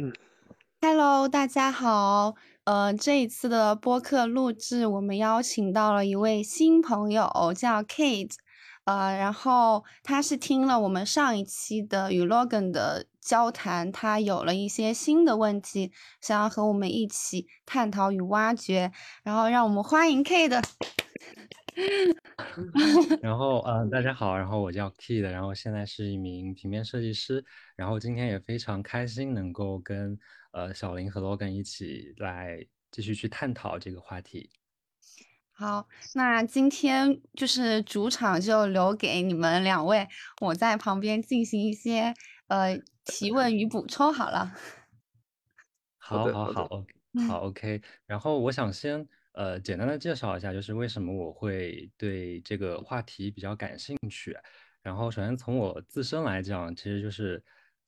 嗯，Hello，大家好。呃，这一次的播客录制，我们邀请到了一位新朋友，叫 Kate。呃，然后他是听了我们上一期的与 Logan 的交谈，他有了一些新的问题，想要和我们一起探讨与挖掘。然后，让我们欢迎 Kate。然后，嗯，大家好，然后我叫 Kid，然后现在是一名平面设计师，然后今天也非常开心能够跟呃小林和 Logan 一起来继续去探讨这个话题。好，那今天就是主场就留给你们两位，我在旁边进行一些呃提问与补充好了。好，好，好，好，OK。然后我想先。呃，简单的介绍一下，就是为什么我会对这个话题比较感兴趣。然后，首先从我自身来讲，其实就是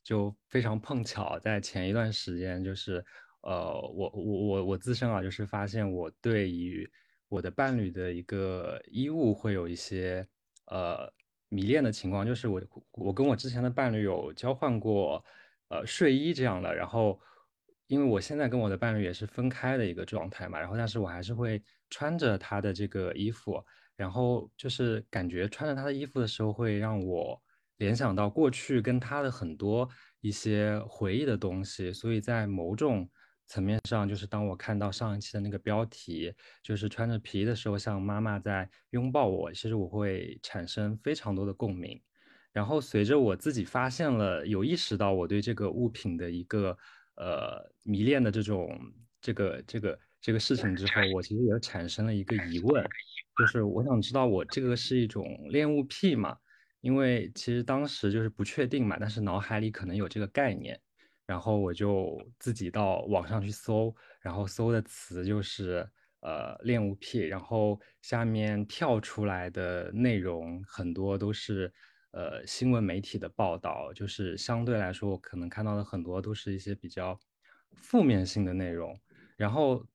就非常碰巧，在前一段时间，就是呃，我我我我自身啊，就是发现我对于我的伴侣的一个衣物会有一些呃迷恋的情况，就是我我跟我之前的伴侣有交换过呃睡衣这样的，然后。因为我现在跟我的伴侣也是分开的一个状态嘛，然后但是我还是会穿着他的这个衣服，然后就是感觉穿着他的衣服的时候会让我联想到过去跟他的很多一些回忆的东西，所以在某种层面上，就是当我看到上一期的那个标题，就是穿着皮衣的时候像妈妈在拥抱我，其实我会产生非常多的共鸣。然后随着我自己发现了，有意识到我对这个物品的一个。呃，迷恋的这种这个这个这个事情之后，我其实也产生了一个疑问，就是我想知道我这个是一种恋物癖嘛？因为其实当时就是不确定嘛，但是脑海里可能有这个概念，然后我就自己到网上去搜，然后搜的词就是呃恋物癖，然后下面跳出来的内容很多都是。呃，新闻媒体的报道就是相对来说，我可能看到的很多都是一些比较负面性的内容。然后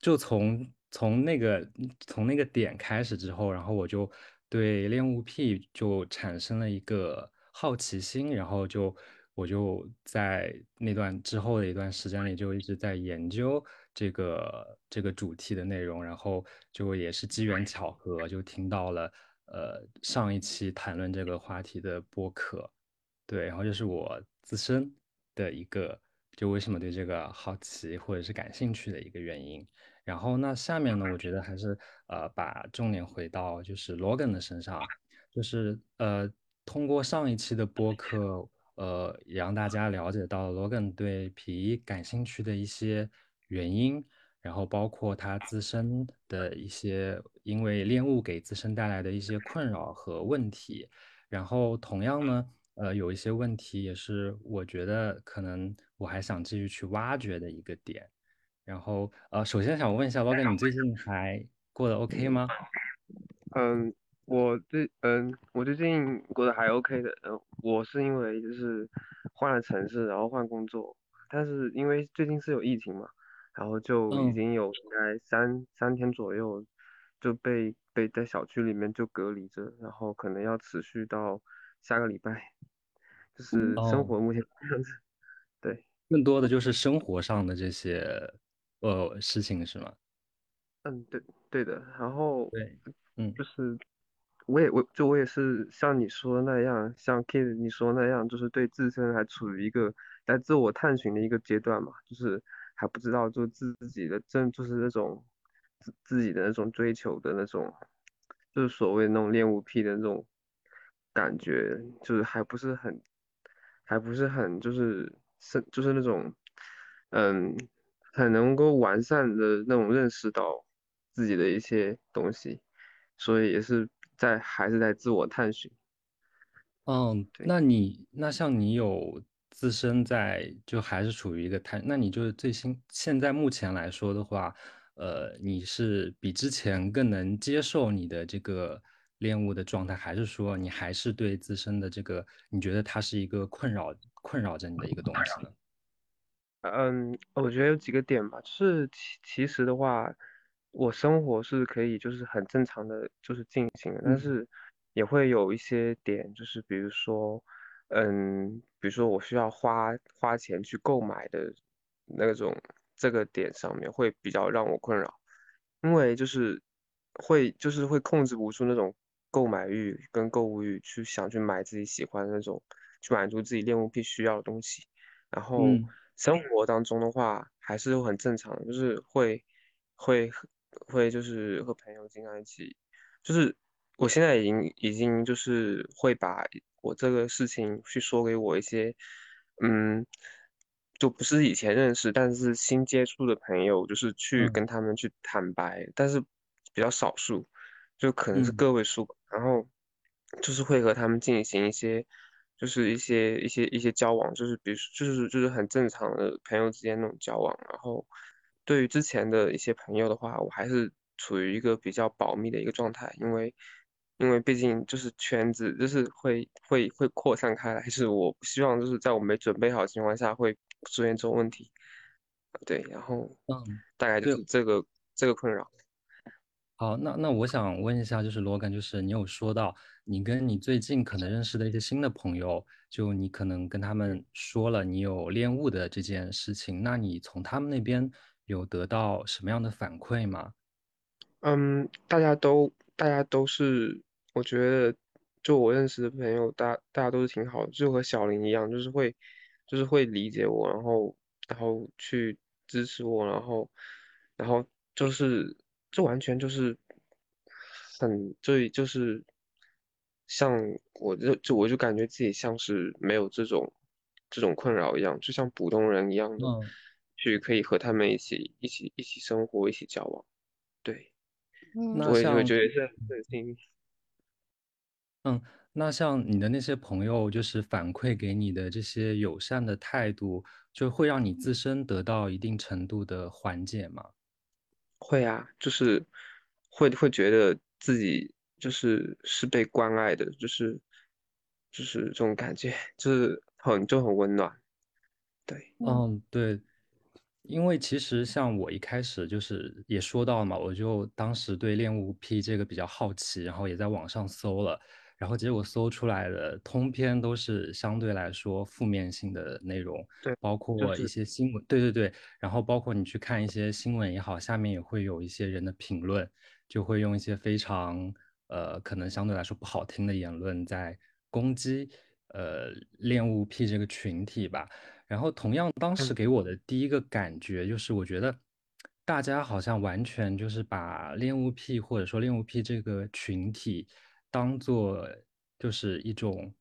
就从从那个从那个点开始之后，然后我就对恋物癖就产生了一个好奇心，然后就我就在那段之后的一段时间里就一直在研究这个这个主题的内容，然后就也是机缘巧合就听到了。呃，上一期谈论这个话题的播客，对，然后就是我自身的一个，就为什么对这个好奇或者是感兴趣的一个原因。然后那下面呢，我觉得还是呃，把重点回到就是 Logan 的身上，就是呃，通过上一期的播客，呃，也让大家了解到 Logan 对皮衣感兴趣的一些原因。然后包括他自身的一些因为恋物给自身带来的一些困扰和问题，然后同样呢，呃，有一些问题也是我觉得可能我还想继续去挖掘的一个点。然后呃，首先想问一下老 n 你最近还过得 OK 吗？嗯，我最嗯，我最近过得还 OK 的。嗯，我是因为就是换了城市，然后换工作，但是因为最近是有疫情嘛。然后就已经有应该三三天左右就被被在小区里面就隔离着，然后可能要持续到下个礼拜，就是生活目前这样子。对，更多的就是生活上的这些呃事情是吗？嗯，对对的。然后对，嗯，就是我也我就我也是像你说的那样，像 Kid 你说那样，就是对自身还处于一个在自我探寻的一个阶段嘛，就是。还不知道，就自己的真就是那种自自己的那种追求的那种，就是所谓那种恋物癖的那种感觉，就是还不是很，还不是很就是是就是那种，嗯，很能够完善的那种认识到自己的一些东西，所以也是在还是在自我探寻。嗯，那你那像你有。自身在就还是处于一个探，那你就是最新现在目前来说的话，呃，你是比之前更能接受你的这个恋物的状态，还是说你还是对自身的这个，你觉得它是一个困扰困扰着你的一个东西呢？嗯，我觉得有几个点吧，就是其其实的话，我生活是可以就是很正常的就是进行，但是也会有一些点，就是比如说。嗯，比如说我需要花花钱去购买的那种这个点上面，会比较让我困扰，因为就是会就是会控制不住那种购买欲跟购物欲，去想去买自己喜欢的那种，去满足自己恋物癖需要的东西。然后生活当中的话，还是很正常，就是会会会就是和朋友经常一起，就是我现在已经已经就是会把。我这个事情去说给我一些，嗯，就不是以前认识，但是新接触的朋友，就是去跟他们去坦白，但是比较少数，就可能是个位数，然后就是会和他们进行一些，就是一些一些一些交往，就是比如就是就是很正常的朋友之间那种交往，然后对于之前的一些朋友的话，我还是处于一个比较保密的一个状态，因为。因为毕竟就是圈子，就是会会会扩散开来，是我不希望就是在我没准备好的情况下会出现这种问题。对，然后嗯，大概就是这个这个困扰。好，那那我想问一下，就是罗根，就是你有说到你跟你最近可能认识的一些新的朋友，就你可能跟他们说了你有恋物的这件事情，那你从他们那边有得到什么样的反馈吗？嗯，大家都大家都是。我觉得，就我认识的朋友，大大家都是挺好的，就和小林一样，就是会，就是会理解我，然后，然后去支持我，然后，然后就是，这完全就是，很，对就是，像我就就我就感觉自己像是没有这种，这种困扰一样，就像普通人一样的，去可以和他们一起一起一起生活，一起交往，对，我也会觉得是很幸运。嗯，那像你的那些朋友，就是反馈给你的这些友善的态度，就会让你自身得到一定程度的缓解吗？会啊，就是会会觉得自己就是是被关爱的，就是就是这种感觉，就是很就很温暖。对，嗯，对，因为其实像我一开始就是也说到嘛，我就当时对恋物癖这个比较好奇，然后也在网上搜了。然后结果搜出来的通篇都是相对来说负面性的内容，对，包括一些新闻，对对对，然后包括你去看一些新闻也好，下面也会有一些人的评论，就会用一些非常呃可能相对来说不好听的言论在攻击呃恋物癖这个群体吧。然后同样当时给我的第一个感觉就是，我觉得大家好像完全就是把恋物癖或者说恋物癖这个群体。当做就是一种，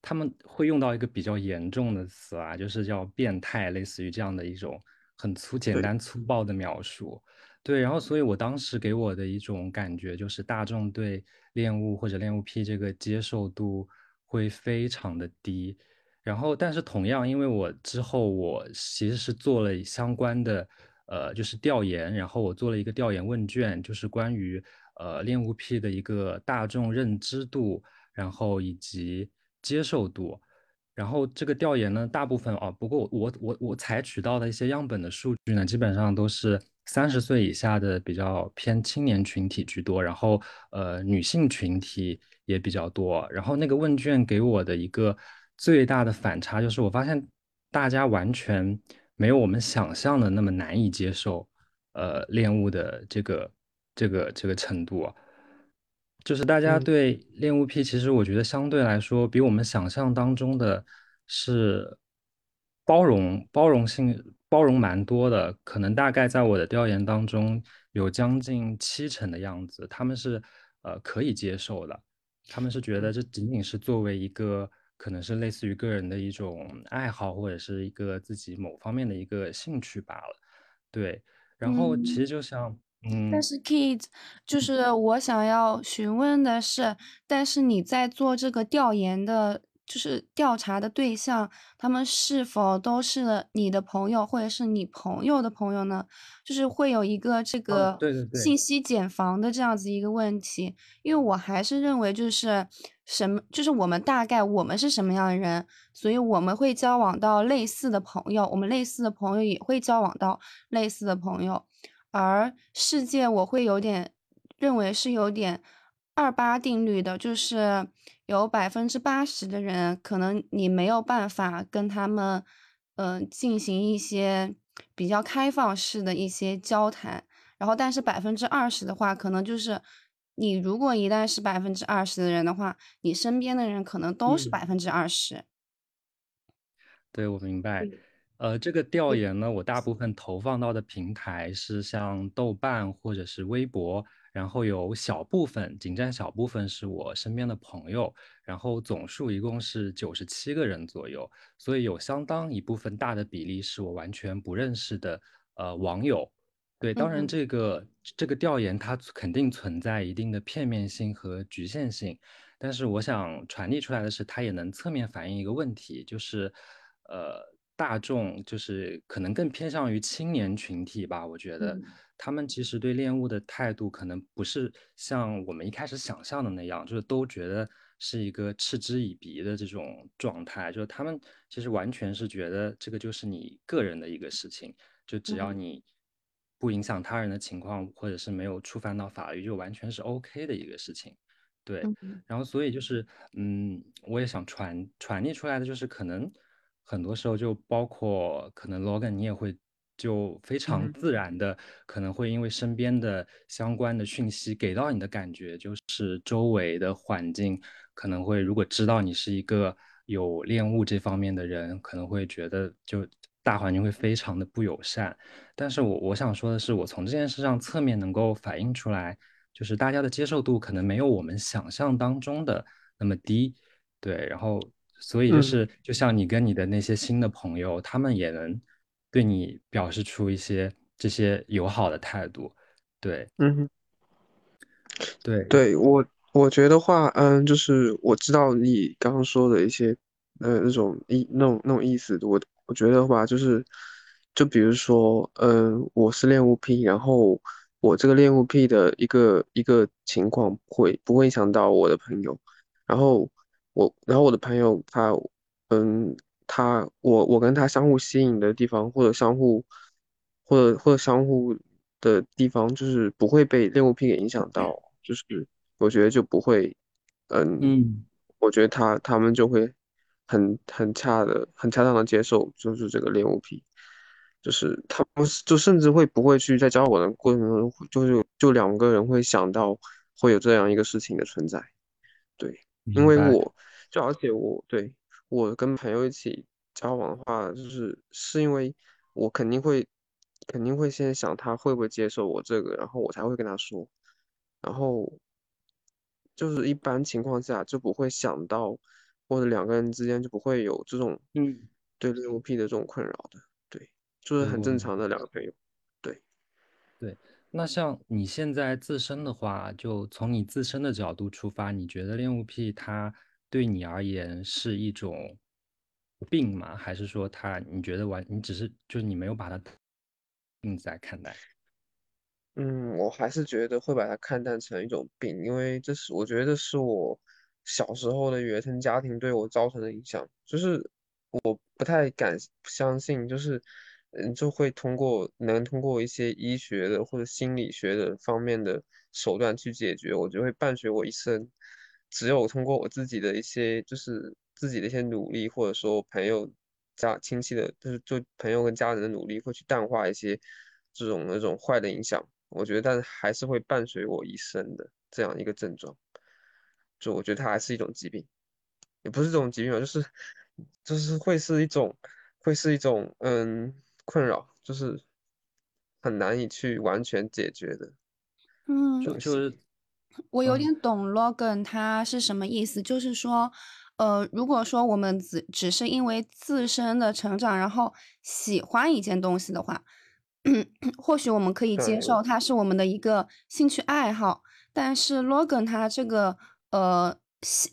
他们会用到一个比较严重的词啊，就是叫变态，类似于这样的一种很粗简单粗暴的描述。对，然后所以我当时给我的一种感觉就是，大众对恋物或者恋物癖这个接受度会非常的低。然后，但是同样，因为我之后我其实是做了相关的呃，就是调研，然后我做了一个调研问卷，就是关于。呃，恋物癖的一个大众认知度，然后以及接受度，然后这个调研呢，大部分啊，不过我我我采取到的一些样本的数据呢，基本上都是三十岁以下的比较偏青年群体居多，然后呃女性群体也比较多，然后那个问卷给我的一个最大的反差就是，我发现大家完全没有我们想象的那么难以接受，呃，恋物的这个。这个这个程度啊，就是大家对恋物癖，其实我觉得相对来说比我们想象当中的是包容包容性包容蛮多的。可能大概在我的调研当中，有将近七成的样子，他们是呃可以接受的。他们是觉得这仅仅是作为一个可能是类似于个人的一种爱好，或者是一个自己某方面的一个兴趣罢了。对，然后其实就像。但是，Kids，就是我想要询问的是，但是你在做这个调研的，就是调查的对象，他们是否都是你的朋友，或者是你朋友的朋友呢？就是会有一个这个信息茧房的这样子一个问题，因为我还是认为就是什么，就是我们大概我们是什么样的人，所以我们会交往到类似的朋友，我们类似的朋友也会交往到类似的朋友。而世界，我会有点认为是有点，二八定律的，就是有百分之八十的人，可能你没有办法跟他们，嗯，进行一些比较开放式的一些交谈。然后，但是百分之二十的话，可能就是你如果一旦是百分之二十的人的话，你身边的人可能都是百分之二十。对，我明白。呃，这个调研呢，我大部分投放到的平台是像豆瓣或者是微博，然后有小部分，仅占小部分是我身边的朋友，然后总数一共是九十七个人左右，所以有相当一部分大的比例是我完全不认识的呃网友。对，当然这个这个调研它肯定存在一定的片面性和局限性，但是我想传递出来的是，它也能侧面反映一个问题，就是呃。大众就是可能更偏向于青年群体吧，我觉得他们其实对恋物的态度可能不是像我们一开始想象的那样，就是都觉得是一个嗤之以鼻的这种状态，就是他们其实完全是觉得这个就是你个人的一个事情，就只要你不影响他人的情况，或者是没有触犯到法律，就完全是 OK 的一个事情。对，然后所以就是嗯，我也想传传递出来的就是可能。很多时候就包括可能 Logan，你也会就非常自然的，可能会因为身边的相关的讯息给到你的感觉，就是周围的环境可能会如果知道你是一个有恋物这方面的人，可能会觉得就大环境会非常的不友善。但是我我想说的是，我从这件事上侧面能够反映出来，就是大家的接受度可能没有我们想象当中的那么低，对，然后。所以就是，就像你跟你的那些新的朋友，他们也能对你表示出一些这些友好的态度，对，嗯，对，对我我觉得话，嗯，就是我知道你刚刚说的一些，呃，那种意那种那种意思，我我觉得话就是，就比如说，嗯，我是恋物癖，然后我这个恋物癖的一个一个情况会不会影响到我的朋友，然后。我然后我的朋友他，嗯，他我我跟他相互吸引的地方，或者相互，或者或者相互的地方，就是不会被恋物癖给影响到，就是我觉得就不会，嗯嗯，我觉得他他们就会很很恰的很恰当的接受，就是这个恋物癖，就是他们就甚至会不会去在交往的过程中，就是就两个人会想到会有这样一个事情的存在，对，因为我。就而且我对我跟朋友一起交往的话，就是是因为我肯定会肯定会先想他会不会接受我这个，然后我才会跟他说，然后就是一般情况下就不会想到，或者两个人之间就不会有这种嗯对恋物癖的这种困扰的，对，就是很正常的两个朋友，对对。那像你现在自身的话，就从你自身的角度出发，你觉得恋物癖它？对你而言是一种病吗？还是说他你觉得完你只是就是你没有把它病在看待？嗯，我还是觉得会把它看淡成一种病，因为这是我觉得是我小时候的原生家庭对我造成的影响，就是我不太敢相信，就是嗯就会通过能通过一些医学的或者心理学的方面的手段去解决，我就会伴随我一生。只有通过我自己的一些，就是自己的一些努力，或者说朋友、家亲戚的，就是就朋友跟家人的努力，会去淡化一些这种那种坏的影响。我觉得，但还是会伴随我一生的这样一个症状。就我觉得它还是一种疾病，也不是这种疾病吧，就是就是会是一种会是一种嗯困扰，就是很难以去完全解决的。嗯，就是。我有点懂 Logan 他是什么意思，就是说，呃，如果说我们只只是因为自身的成长，然后喜欢一件东西的话，或许我们可以接受它是我们的一个兴趣爱好。但是 Logan 他这个，呃，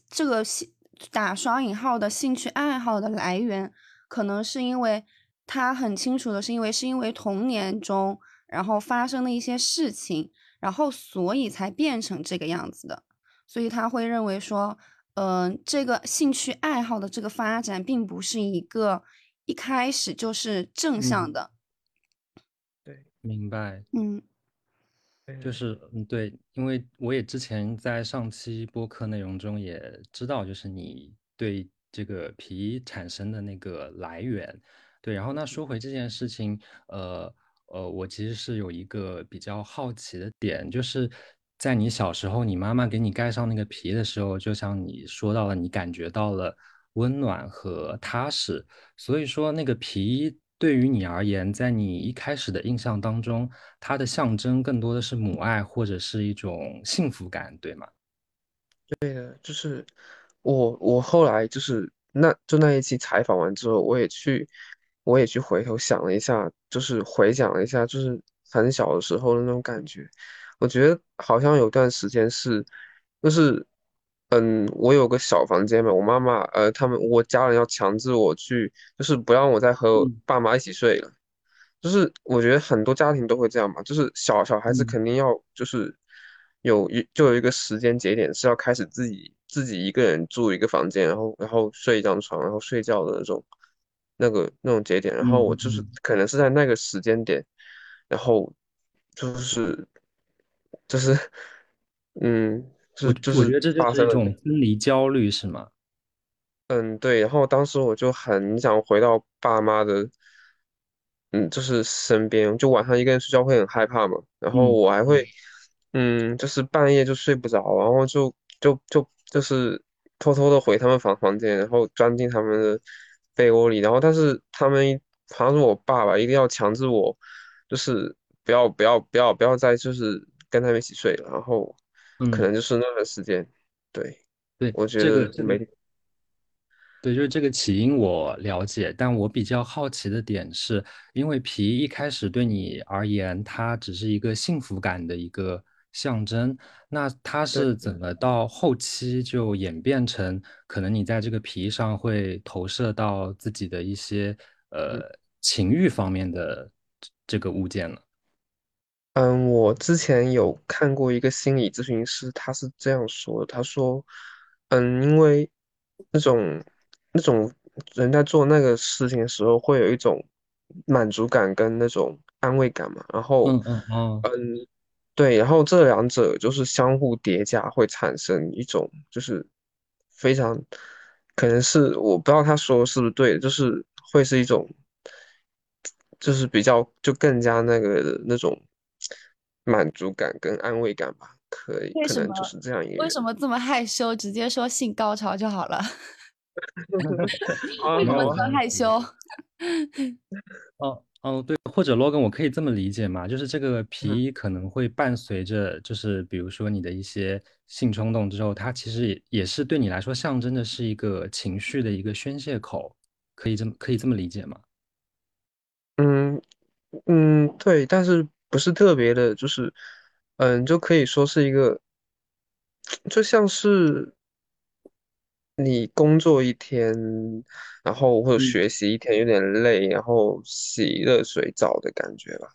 这个打双引号的兴趣爱好的来源，可能是因为他很清楚的是因为是因为童年中然后发生的一些事情。然后，所以才变成这个样子的。所以他会认为说，嗯，这个兴趣爱好的这个发展，并不是一个一开始就是正向的。对，明白。嗯，就是嗯对，因为我也之前在上期播客内容中也知道，就是你对这个皮产生的那个来源，对，然后那说回这件事情，呃呃，我其实是有一个比较好奇的点，就是在你小时候，你妈妈给你盖上那个皮的时候，就像你说到了，你感觉到了温暖和踏实，所以说那个皮。对于你而言，在你一开始的印象当中，它的象征更多的是母爱或者是一种幸福感，对吗？对的，就是我我后来就是那就那一期采访完之后，我也去我也去回头想了一下，就是回想了一下，就是很小的时候的那种感觉，我觉得好像有段时间是，就是嗯，我有个小房间嘛，我妈妈呃他们我家人要强制我去，就是不让我再和爸妈一起睡了。就是我觉得很多家庭都会这样嘛，就是小小孩子肯定要就是有一就有一个时间节点是要开始自己自己一个人住一个房间，然后然后睡一张床，然后睡觉的那种那个那种节点，然后我就是可能是在那个时间点，然后就是就是嗯，就是就是我觉得这就是一种分离焦虑，是吗？嗯，对，然后当时我就很想回到爸妈的。嗯，就是身边，就晚上一个人睡觉会很害怕嘛，然后我还会，嗯，就是半夜就睡不着，然后就就就就是偷偷的回他们房房间，然后钻进他们的被窝里，然后但是他们好像是我爸爸，一定要强制我，就是不要不要不要不要再就是跟他们一起睡了，然后可能就是那段时间，对，对，我觉得没。对，就是这个起因我了解，但我比较好奇的点是，因为皮一开始对你而言，它只是一个幸福感的一个象征，那它是怎么到后期就演变成可能你在这个皮上会投射到自己的一些呃情欲方面的这个物件呢？嗯，我之前有看过一个心理咨询师，他是这样说的，他说，嗯，因为那种。那种人在做那个事情的时候，会有一种满足感跟那种安慰感嘛。然后，嗯嗯嗯，对，然后这两者就是相互叠加，会产生一种就是非常可能是我不知道他说是不是对，就是会是一种就是比较就更加那个那种满足感跟安慰感吧。可以，可能就是这样一个。为什么这么害羞？直接说性高潮就好了。为什么这么害羞？哦哦，对，或者 logan，我可以这么理解吗？就是这个皮衣可能会伴随着，就是比如说你的一些性冲动之后，它其实也也是对你来说象征的是一个情绪的一个宣泄口，可以这么可以这么理解吗？嗯嗯，对，但是不是特别的，就是嗯，就可以说是一个，就像是。你工作一天，然后或者学习一天有点累，然后洗热水澡的感觉吧，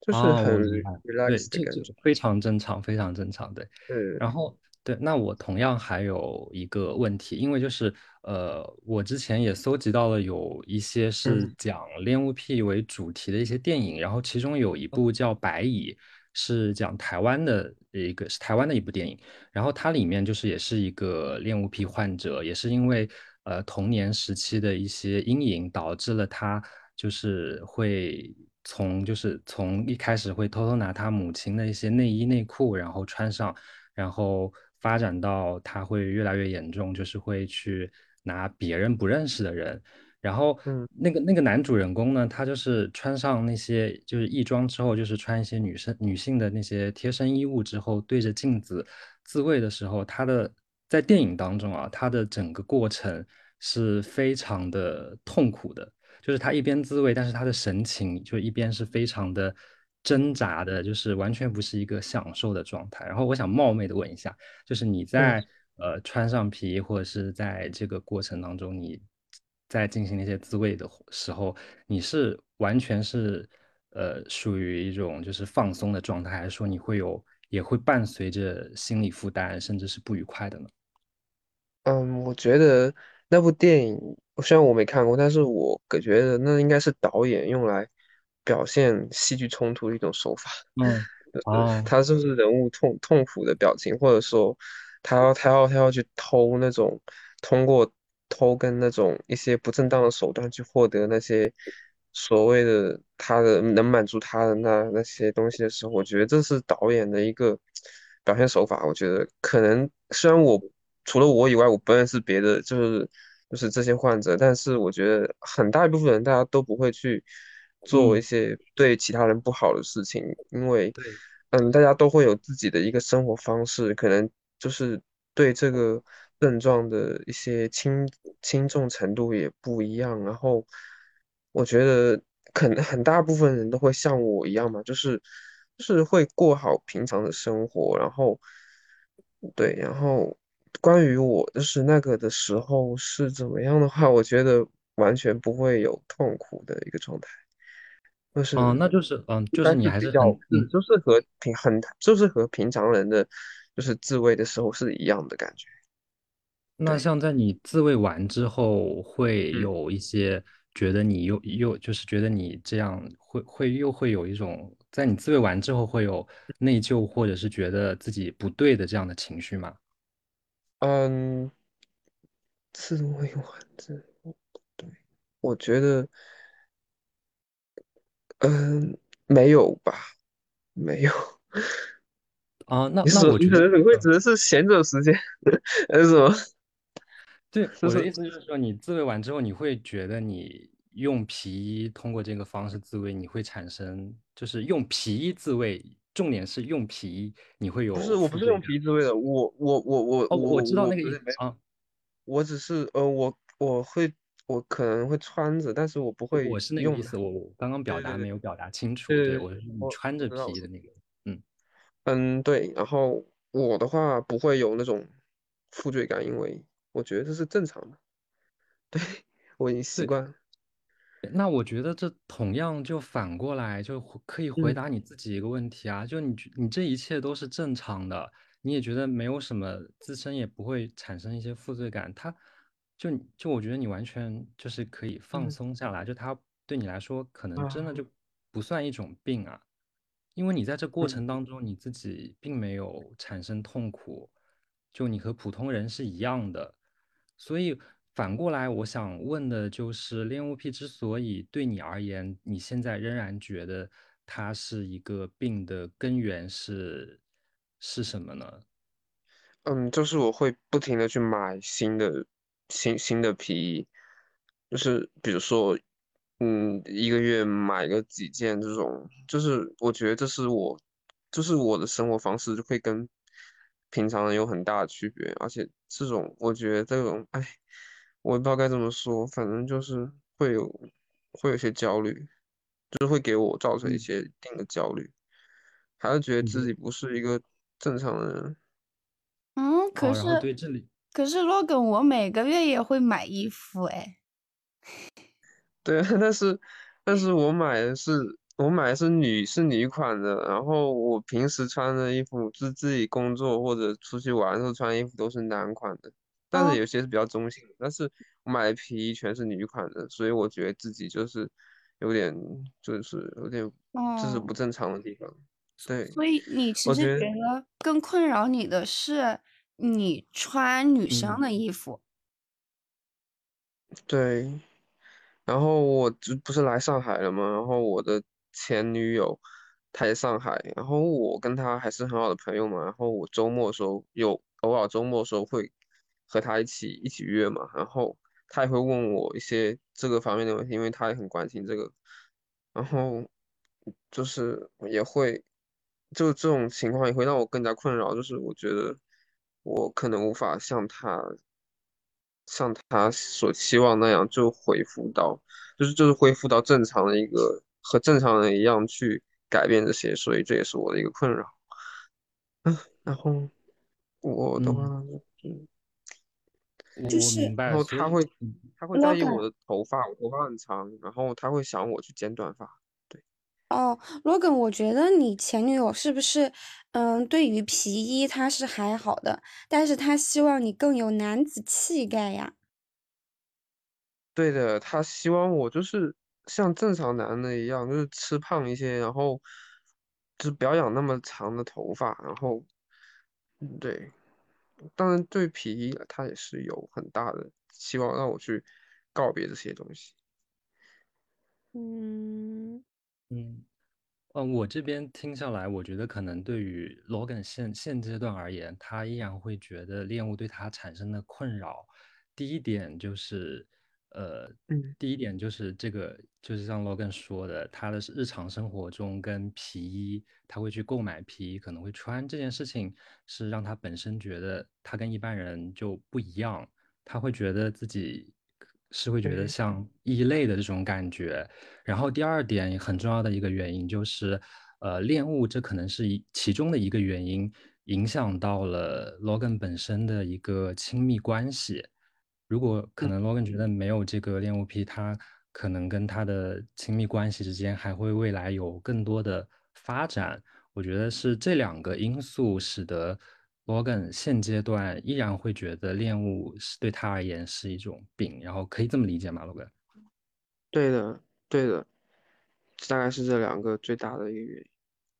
就是很 relax 的感觉，非常正常，非常正常，对。嗯，然后对，那我同样还有一个问题，因为就是呃，我之前也搜集到了有一些是讲恋物癖为主题的一些电影，然后其中有一部叫《白蚁》。是讲台湾的一个，是台湾的一部电影，然后它里面就是也是一个恋物癖患者，也是因为呃童年时期的一些阴影，导致了他就是会从就是从一开始会偷偷拿他母亲的一些内衣内裤，然后穿上，然后发展到他会越来越严重，就是会去拿别人不认识的人。然后，那个那个男主人公呢，他就是穿上那些就是义装之后，就是穿一些女生女性的那些贴身衣物之后，对着镜子自慰的时候，他的在电影当中啊，他的整个过程是非常的痛苦的，就是他一边自慰，但是他的神情就一边是非常的挣扎的，就是完全不是一个享受的状态。然后我想冒昧的问一下，就是你在呃穿上皮或者是在这个过程当中，你。在进行那些自慰的时候，你是完全是呃属于一种就是放松的状态，还是说你会有也会伴随着心理负担，甚至是不愉快的呢？嗯，我觉得那部电影虽然我没看过，但是我感觉得那应该是导演用来表现戏剧冲突的一种手法。嗯，哦，他就是人物痛痛苦的表情，或者说他要他要他要去偷那种通过偷跟那种一些不正当的手段去获得那些所谓的他的能满足他的那那些东西的时候，我觉得这是导演的一个表现手法。我觉得可能虽然我除了我以外，我不认识别的，就是就是这些患者，但是我觉得很大一部分人大家都不会去做一些对其他人不好的事情，因为对，嗯，大家都会有自己的一个生活方式，可能就是对这个症状的一些轻轻重程度也不一样，然后我觉得可能很大部分人都会像我一样嘛，就是就是会过好平常的生活，然后对，然后关于我就是那个的时候是怎么样的话，我觉得完全不会有痛苦的一个状态，就是嗯，那就是嗯，就是你还是是比较很嗯，是就是和平很就是和平常人的就是自慰的时候是一样的感觉，对，那像在你自慰完之后，会嗯有一些觉得你又又就是觉得你这样会会又会有一种在你自慰完之后会有内疚或者是觉得自己不对的这样的情绪吗？嗯，自慰完之后，对，我觉得嗯没有吧，没有。啊，那那我觉得。你会指的是闲着时间 还是什么？对，就我的意思就是说，你自慰完之后，你会觉得你用皮衣通过这个方式自慰，你会产生就是用皮衣自慰，重点是用皮衣，你会有不是有我不是用。皮自慰的，我我我我哦，我我知道那个意思啊，我只是呃我我会我可能会穿着，但是我不会我是那个意。思，我我刚刚表达没有表达清楚，对，我是你我穿着。皮衣的那个，嗯，嗯，对，然后我的话不会有那种负罪感，因为我觉得这是正常的。对，我已经习对。惯了。那我觉得这同样就反过来就回可以回嗯答你自己一个问题啊，就你你这一切都是正常的，你也觉得没有什么，自身也不会产生一些负罪感，他就就我觉得你完全就是可以放嗯松下来，就他对你来说可能真的啊就不算一种病啊。因为你在这过嗯程当中，你自己并没有产生痛苦，就你和普通人是一样的，所以反过来，我想问的就是，恋物癖之所以对你而言，你现在仍然觉得它是一个病的根源是是什么呢？嗯，就是我会不停的去买新的新新的皮衣，就是比如说，嗯，一个月买个几件这种，就是我觉得这是我，就是我的生活方式就会跟平常人有很大的区别，而且这种我觉得这种，哎，我也不知道该怎么说，反正就是会有会有些焦虑，就是会给我造成一嗯，些一定的焦虑，还是觉得你觉得？自己不是一个正常的人。嗯，可哦，然后是对这里，可是 logan，我每个月也会买衣服哎。对 啊，但是但是我买的是我买的是女是女款的，然后我平时穿的衣服是自己工作或者出去玩的时候穿的衣服都是男款的，但是哦有些是比较中性的，但是我买的皮衣全是女款的，所以我觉得自己就是有点就是有点这是哦，不正常的地方。对，所以你其实我觉得得更困扰你的是你穿女生嗯，的衣服。对。然后我这不是来上海了吗？然后我的前女友她在上海，然后我跟她还是很好的朋友嘛。然后我周末的时候有偶尔周末的时候会和她一起一起约嘛。然后她也会问我一些这个方面的问题，因为她也很关心这个。然后就是也会就这种情况也会让我更加困扰，就是我觉得我可能无法像她。像他所期望那样，就恢复到，就是就是恢复到正常的一个和正常人一样去改变这些，所以这也是我的一个困扰。嗯然后我的话嗯，就是然后。他会嗯他会在意我的头发，我头发很长，然后他会想我去剪短发。对，哦，logan，我觉得你前女友是不是，嗯，对于皮衣她是还好的，但是她希望你更有男子气概呀。对的，他希望我就是像正常男的一样，就是吃胖一些，然后就是不要养那么长的头发，然后，对，当然对皮衣他也是有很大的希望让我去告别这些东西。嗯嗯。嗯，我这边听下来，我觉得可能对于 Logan 现现阶段而言，他依然会觉得恋物对他产生的困扰。第一点就是，呃，第一点就是这个，就是像 Logan 说的，他的日常生活中跟皮衣，他会去购买皮衣，可能会穿这件事情，是让他本身觉得他跟一般人就不一样，他会觉得自己。是会觉得像异类的这种感觉，然后第二点很重要的一个原因就是，呃，恋物这可能是一其中的一个原因，影响到了 Logan 本身的一个亲密关系。如果可能，Logan 觉得没有这个恋物癖，他可能跟他的亲密关系之间还会未来有更多的发展。我觉得是这两个因素使得。Logan 现阶段依然会觉得恋物是对他而言是一种病，然后可以这么理解吗？Logan？对的，对的，大概是这两个最大的一个原因，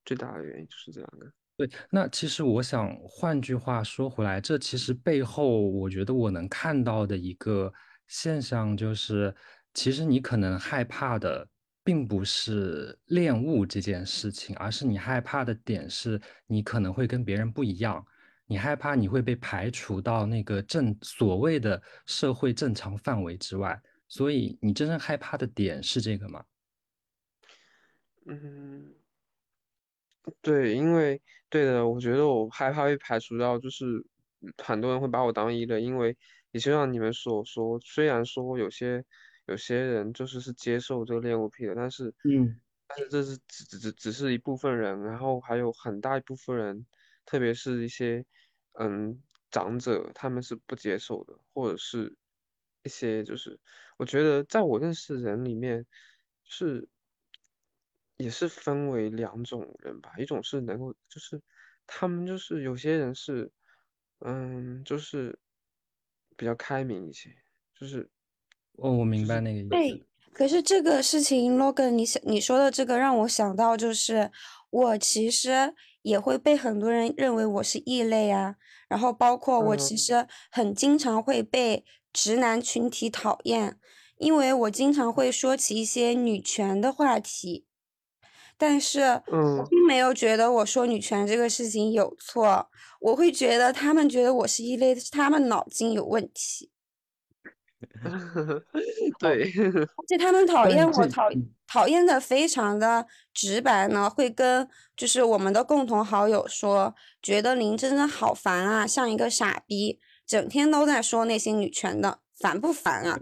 最大的原因就是这两个。对，那其实我想换句话说回来，这其实背后我觉得我能看到的一个现象就是，其实你可能害怕的并不是恋物这件事情，而是你害怕的点是你可能会跟别人不一样。你害怕你会被排除到那个正所谓的社会正常范围之外，所以你真正害怕的点是这个吗？嗯，对，因为对的，我觉得我害怕被排除掉，就是很多人会把我当异类，因为也就像你们所说，虽然说有些有些人就是是接受这个恋物癖的，但是嗯，但是这是只只只只是一部分人，然后还有很大一部分人，特别是一些。嗯，长者他们是不接受的，或者是一些就是，我觉得在我认识的人里面，是也是分为两种人吧，一种是能够就是他们就是有些人是，嗯，就是比较开明一些，就是哦，我明白那个意思。对，可是这个事情，Logan，你想你说的这个让我想到就是。我其实也会被很多人认为我是异类啊，然后包括我其实很经常会被直男群体讨厌，因为我经常会说起一些女权的话题，但是我并没有觉得我说女权这个事情有错，我会觉得他们觉得我是异类是他们脑筋有问题。对，而且 他们讨厌我，讨讨厌的非常的直白呢，会跟就是我们的共同好友说，觉得林真的好烦啊，像一个傻逼，整天都在说那些女权的，烦不烦啊？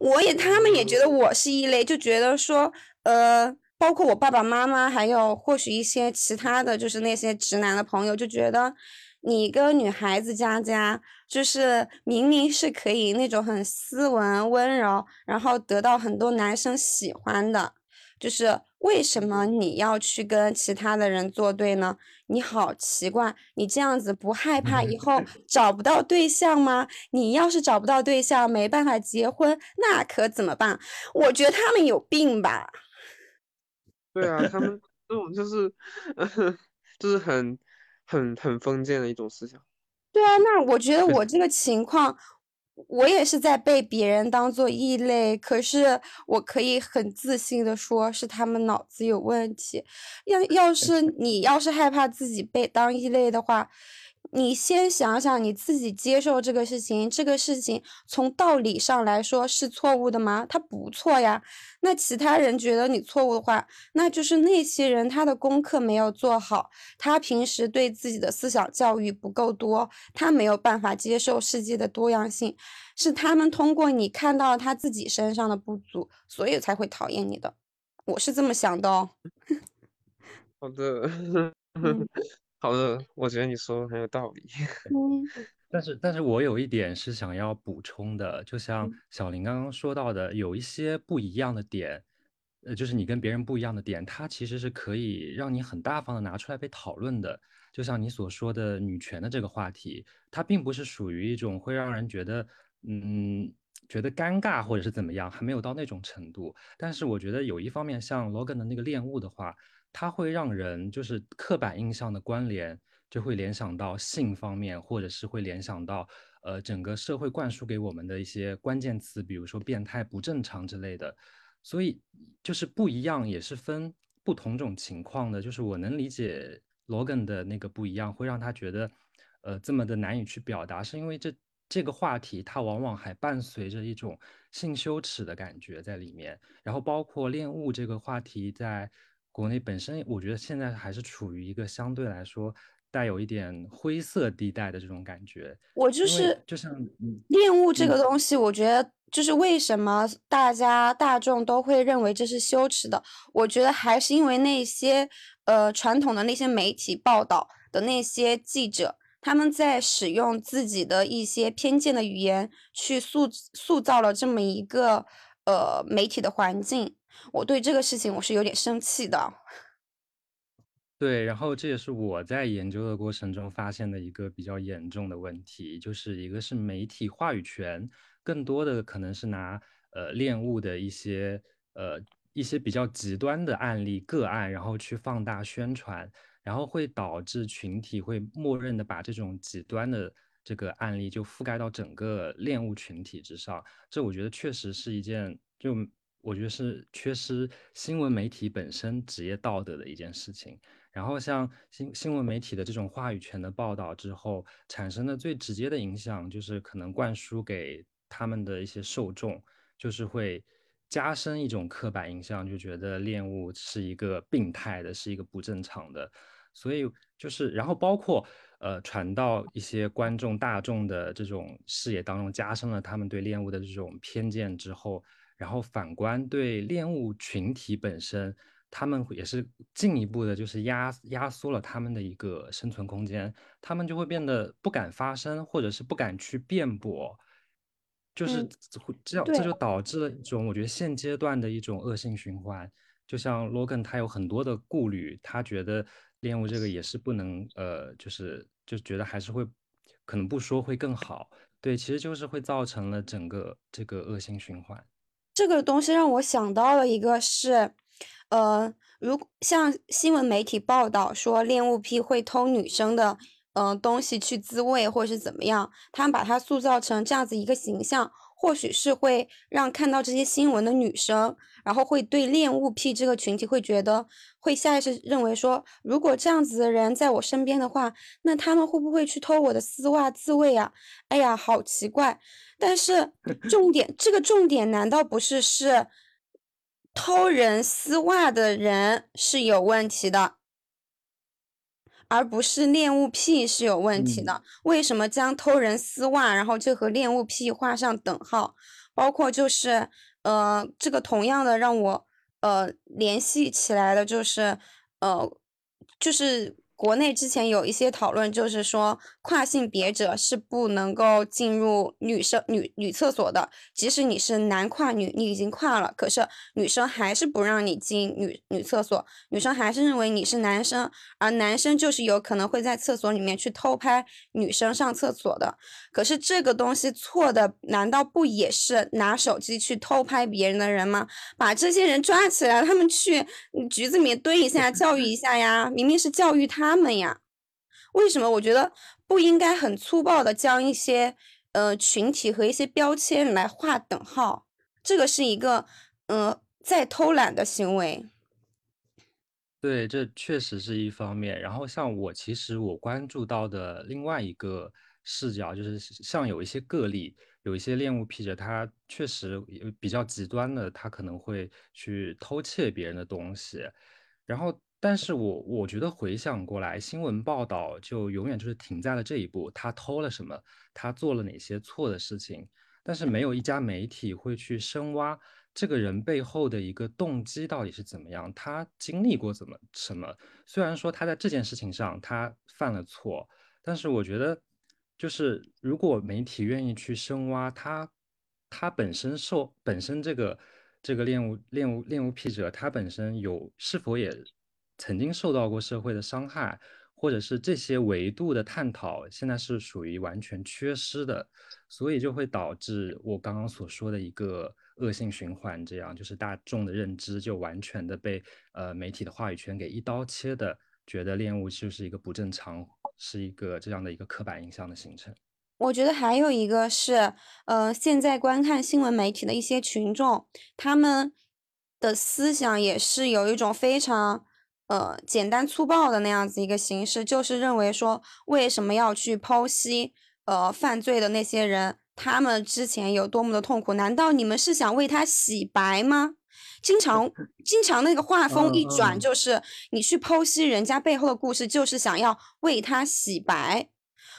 我也，他们也觉得我是异类，就觉得说，呃，包括我爸爸妈妈，还有或许一些其他的就是那些直男的朋友，就觉得。你一个女孩子家家，就是明明是可以那种很斯文温柔，然后得到很多男生喜欢的，就是为什么你要去跟其他的人作对呢？你好奇怪，你这样子不害怕以后 找不到对象吗？你要是找不到对象，没办法结婚，那可怎么办？我觉得他们有病吧。对啊，他们这种就是，就是很。很很封建的一种思想，对啊，那我觉得我 这个情况，我也是在被别人当做异类，可是我可以很自信的说，是他们脑子有问题。要要是 你要是害怕自己被当异类的话。你先想想你自己接受这个事情，这个事情从道理上来说是错误的吗？他不错呀。那其他人觉得你错误的话，那就是那些人他的功课没有做好，他平时对自己的思想教育不够多，他没有办法接受世界的多样性，是他们通过你看到了他自己身上的不足，所以才会讨厌你的。我是这么想的哦。好的。好的，我觉得你说的很有道理。嗯，但是，但是我有一点是想要补充的，就像小林刚刚说到的，有一些不一样的点，呃，就是你跟别人不一样的点，它其实是可以让你很大方的拿出来被讨论的。就像你所说的女权的这个话题，它并不是属于一种会让人觉得，嗯，觉得尴尬或者是怎么样，还没有到那种程度。但是我觉得有一方面，像 Logan 的那个恋物的话。它会让人就是刻板印象的关联，就会联想到性方面，或者是会联想到呃整个社会灌输给我们的一些关键词，比如说变态、不正常之类的。所以就是不一样，也是分不同种情况的。就是我能理解 Logan 的那个不一样，会让他觉得呃这么的难以去表达，是因为这这个话题它往往还伴随着一种性羞耻的感觉在里面。然后包括恋物这个话题，在国内本身，我觉得现在还是处于一个相对来说带有一点灰色地带的这种感觉。我就是就像恋物这个东西，我觉得。就是为什么大家大众都会认为这是羞耻的？我觉得还是因为那些呃传统的那些媒体报道的那些记者，他们在使用自己的一些偏见的语言去塑塑造了这么一个呃媒体的环境。我对这个事情我是有点生气的。对，然后这也是我在研究的过程中发现的一个比较严重的问题，就是一个是媒体话语权。更多的可能是拿呃恋物的一些呃一些比较极端的案例个案，然后去放大宣传，然后会导致群体会默认的把这种极端的这个案例就覆盖到整个恋物群体之上。这我觉得确实是一件，就我觉得是缺失新闻媒体本身职业道德的一件事情。然后像新新闻媒体的这种话语权的报道之后，产生的最直接的影响就是可能灌输给。他们的一些受众就是会加深一种刻板印象，就觉得恋物是一个病态的，是一个不正常的，所以就是，然后包括呃传到一些观众大众的这种视野当中，加深了他们对恋物的这种偏见之后，然后反观对恋物群体本身，他们也是进一步的，就是压压缩了他们的一个生存空间，他们就会变得不敢发声，或者是不敢去辩驳。就是这样，这就导致了一种我觉得现阶段的一种恶性循环。就像 Logan 他有很多的顾虑，他觉得恋物这个也是不能，呃，就是就觉得还是会可能不说会更好。对，其实就是会造成了整个这个恶性循环。这个东西让我想到了一个是，呃，如像新闻媒体报道说恋物癖会偷女生的。嗯，东西去自慰或者是怎么样，他们把它塑造成这样子一个形象，或许是会让看到这些新闻的女生，然后会对恋物癖这个群体会觉得，会下意识认为说，如果这样子的人在我身边的话，那他们会不会去偷我的丝袜自慰啊？哎呀，好奇怪！但是 重点，这个重点难道不是是偷人丝袜的人是有问题的？而不是恋物癖是有问题的，为什么将偷人丝袜，然后就和恋物癖画上等号？包括就是，呃，这个同样的让我，呃，联系起来的就是，呃，就是。国内之前有一些讨论，就是说跨性别者是不能够进入女生女女厕所的，即使你是男跨女，你已经跨了，可是女生还是不让你进女女厕所，女生还是认为你是男生，而男生就是有可能会在厕所里面去偷拍女生上厕所的。可是这个东西错的，难道不也是拿手机去偷拍别人的人吗？把这些人抓起来，他们去局子里面蹲一下，教育一下呀！明明是教育他们呀，为什么？我觉得不应该很粗暴的将一些呃群体和一些标签来划等号，这个是一个呃在偷懒的行为。对，这确实是一方面。然后像我，其实我关注到的另外一个。视角就是像有一些个例，有一些恋物癖者，他确实比较极端的，他可能会去偷窃别人的东西。然后，但是我我觉得回想过来，新闻报道就永远就是停在了这一步，他偷了什么，他做了哪些错的事情，但是没有一家媒体会去深挖这个人背后的一个动机到底是怎么样，他经历过怎么什么。虽然说他在这件事情上他犯了错，但是我觉得。就是如果媒体愿意去深挖他，他本身受本身这个这个恋物恋物恋物癖者，他本身有是否也曾经受到过社会的伤害，或者是这些维度的探讨，现在是属于完全缺失的，所以就会导致我刚刚所说的一个恶性循环，这样就是大众的认知就完全的被呃媒体的话语权给一刀切的，觉得恋物就是一个不正常，是一个这样的一个刻板印象的形成。我觉得还有一个是，呃，现在观看新闻媒体的一些群众，他们的思想也是有一种非常，呃，简单粗暴的那样子一个形式，就是认为说，为什么要去剖析，呃，犯罪的那些人，他们之前有多么的痛苦？难道你们是想为他洗白吗？经常，经常那个画风一转，就是你去剖析人家背后的故事，就是想要为他洗白。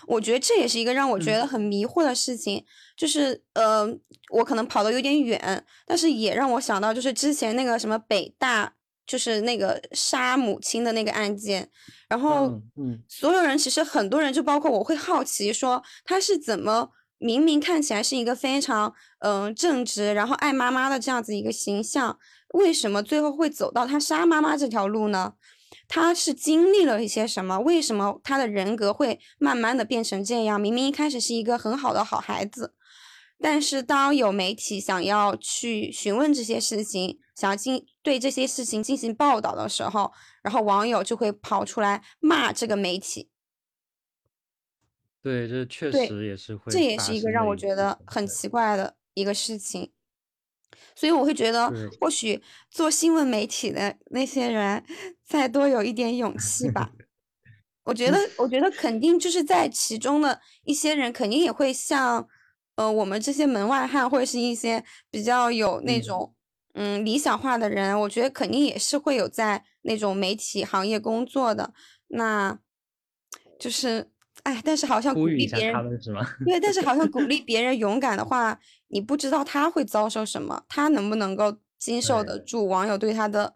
我觉得这也是一个让我觉得很迷惑的事情，就是呃，我可能跑得有点远，但是也让我想到，就是之前那个什么北大，就是那个杀母亲的那个案件，然后，嗯，所有人其实很多人，就包括我会好奇说，他是怎么明明看起来是一个非常嗯正直，然后爱妈妈的这样子一个形象，为什么最后会走到他杀妈妈这条路呢？他是经历了一些什么？为什么他的人格会慢慢的变成这样？明明一开始是一个很好的好孩子，但是当有媒体想要去询问这些事情，想要进对这些事情进行报道的时候，然后网友就会跑出来骂这个媒体。对，这确实也是会。这也是一个让我觉得很奇怪的一个事情。所以我会觉得，或许做新闻媒体的那些人再多有一点勇气吧。我觉得，我觉得肯定就是在其中的一些人，肯定也会像，呃，我们这些门外汉，或者是一些比较有那种，嗯，理想化的人，我觉得肯定也是会有在那种媒体行业工作的。那，就是。哎，但是好像鼓励别人是吗？对，但是好像鼓励 别人勇敢的话，你不知道他会遭受什么，他能不能够经受得住网友对他的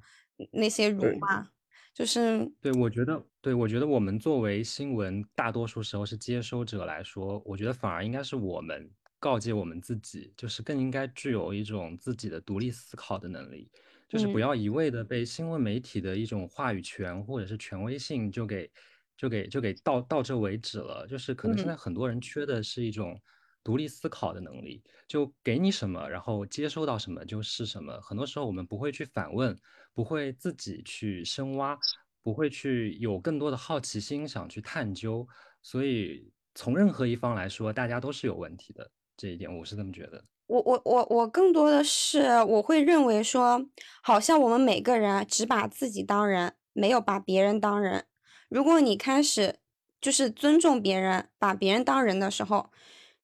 那些辱骂？就是对，我觉得，对我觉得我们作为新闻，大多数时候是接收者来说，我觉得反而应该是我们告诫我们自己，就是更应该具有一种自己的独立思考的能力，就是不要一味的被新闻媒体的一种话语权或者是权威性就给。就给就给到到这为止了，就是可能现在很多人缺的是一种独立思考的能力，就给你什么，然后接收到什么就是什么。很多时候我们不会去反问，不会自己去深挖，不会去有更多的好奇心想去探究。所以从任何一方来说，大家都是有问题的。这一点我是这么觉得。我我我我更多的是我会认为说，好像我们每个人只把自己当人，没有把别人当人。如果你开始就是尊重别人，把别人当人的时候，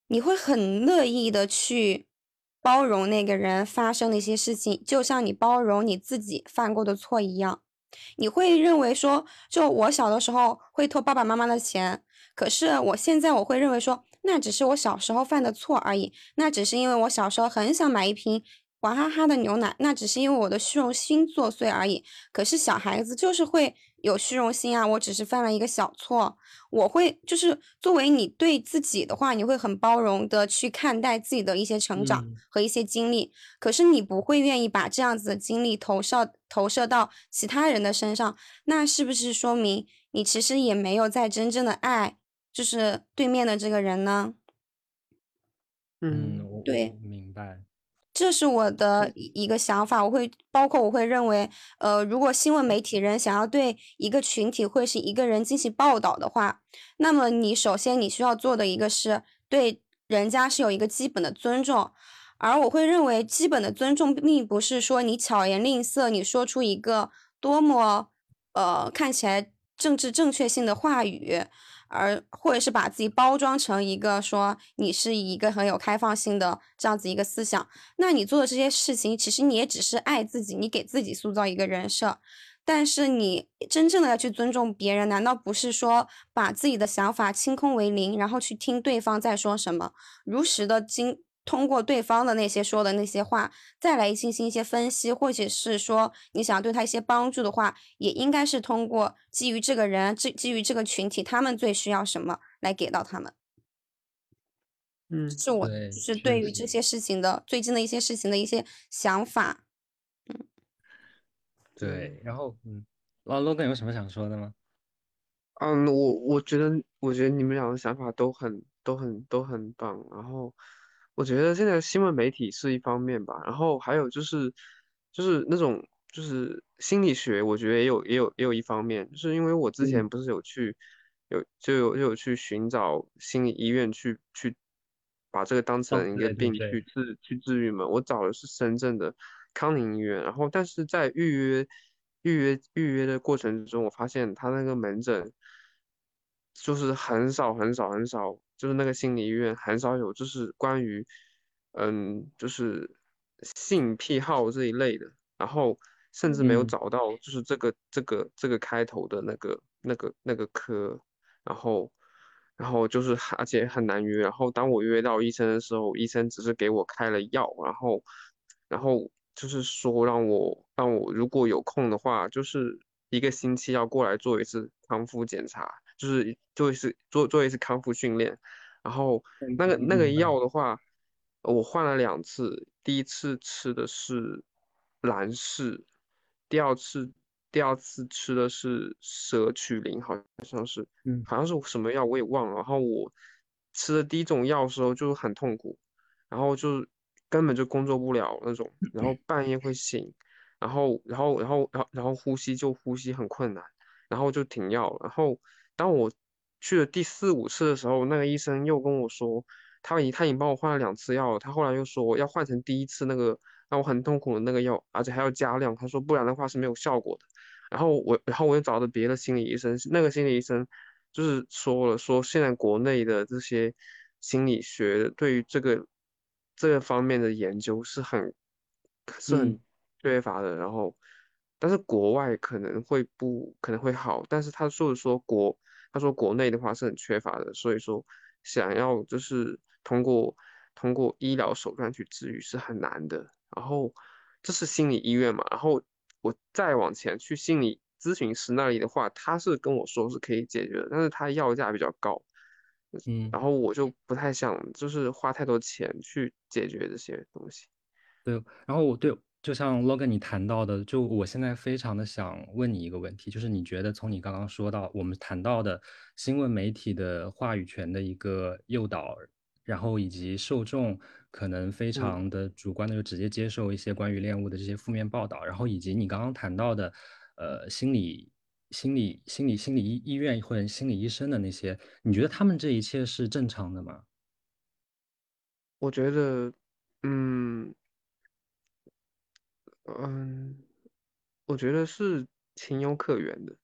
你会很乐意的去包容那个人发生的一些事情，就像你包容你自己犯过的错一样。你会认为说，就我小的时候会偷爸爸妈妈的钱，可是我现在我会认为说，那只是我小时候犯的错而已，那只是因为我小时候很想买一瓶娃哈哈的牛奶，那只是因为我的虚荣心作祟而已。可是小孩子就是会。有虚荣心啊！我只是犯了一个小错，我会就是作为你对自己的话，你会很包容的去看待自己的一些成长和一些经历。可是你不会愿意把这样子的经历投射投射到其他人的身上，那是不是说明你其实也没有在真正的爱，就是对面的这个人呢？嗯，对，明白。这是我的一个想法，我会包括我会认为，呃，如果新闻媒体人想要对一个群体或是一个人进行报道的话，那么你首先你需要做的一个是对人家是有一个基本的尊重，而我会认为基本的尊重并不是说你巧言令色，你说出一个多么呃看起来政治正确性的话语。而或者是把自己包装成一个说你是一个很有开放性的这样子一个思想，那你做的这些事情，其实你也只是爱自己，你给自己塑造一个人设。但是你真正的要去尊重别人，难道不是说把自己的想法清空为零，然后去听对方在说什么，如实的经。通过对方的那些说的那些话，再来进行一些分析，或者是说你想对他一些帮助的话，也应该是通过基于这个人，基基于这个群体，他们最需要什么来给到他们。嗯，是我是对于这些事情的最近的一些事情的一些想法。嗯，对，然后嗯，老罗哥有什么想说的吗？嗯，我我觉得我觉得你们两个想法都很都很都很棒，然后。我觉得现在新闻媒体是一方面吧，然后还有就是就是那种就是心理学，我觉得也有也有也有一方面，就是因为我之前不是有去有就有就有去寻找心理医院去去把这个当成一个病去治去治愈嘛，我找的是深圳的康宁医院，然后但是在预约预约预约的过程中，我发现他那个门诊就是很少很少很少。就是那个心理医院很少有，就是关于，嗯，就是性癖好这一类的，然后甚至没有找到，就是这个这个这个开头的那个那个那个科，然后然后就是而且很难约，然后当我约到医生的时候，医生只是给我开了药，然后然后就是说让我让我如果有空的话，就是一个星期要过来做一次康复检查。就是做一次做做一次康复训练，然后那个那个药的话，我换了两次，第一次吃的是兰氏，第二次第二次吃的是舍曲林，好像是，嗯，好像是什么药我也忘了。然后我吃的第一种药的时候就很痛苦，然后就根本就工作不了那种，然后半夜会醒，然后然后然后然后然后呼吸就呼吸很困难，然后就停药，然后。当我去了第四五次的时候，那个医生又跟我说，他已他已经帮我换了两次药了。他后来又说要换成第一次那个让我很痛苦的那个药，而且还要加量。他说不然的话是没有效果的。然后我，然后我又找了别的心理医生，那个心理医生就是说了，说现在国内的这些心理学对于这个这个方面的研究是很是很缺乏的。然后。但是国外可能会不可能会好，但是他说的说国，他说国内的话是很缺乏的，所以说想要就是通过通过医疗手段去治愈是很难的。然后这是心理医院嘛，然后我再往前去心理咨询师那里的话，他是跟我说是可以解决的，但是他要价比较高，嗯，然后我就不太想就是花太多钱去解决这些东西。对，然后我对。就像 logan 你谈到的，就我现在非常的想问你一个问题，就是你觉得从你刚刚说到我们谈到的新闻媒体的话语权的一个诱导，然后以及受众可能非常的主观的就直接接受一些关于恋物的这些负面报道，然后以及你刚刚谈到的，呃，心理、心理、心理、心理医医院或者心理医生的那些，你觉得他们这一切是正常的吗？我觉得，嗯。嗯，我觉得是情有可原的。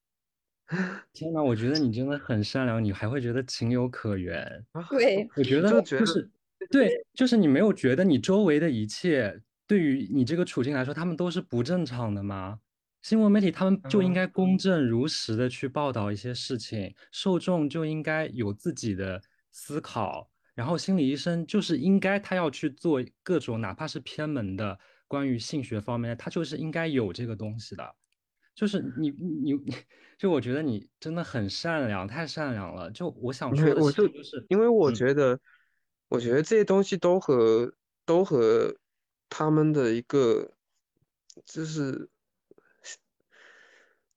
天哪，我觉得你真的很善良，你还会觉得情有可原。对，我觉得就是对，就是你没有觉得你周围的一切对于你这个处境来说，他们都是不正常的吗？新闻媒体他们就应该公正如实的去报道一些事情，受众就应该有自己的思考，然后心理医生就是应该他要去做各种哪怕是偏门的。关于性学方面，他就是应该有这个东西的，就是你你你，就我觉得你真的很善良，太善良了。就我想说的，我就是因为我觉得，我觉得这些东西都和都和他们的一个就是。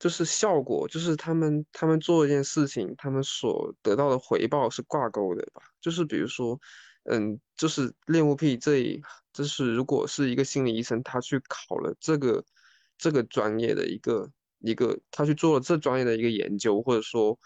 就是效果，就是他们他们做一件事情，他们所得到的回报是挂钩的吧？就是比如说，嗯，就是恋物癖这一，就是如果是一个心理医生，他去考了这个这个专业的一个一个，他去做了这专业的一个研究，或者说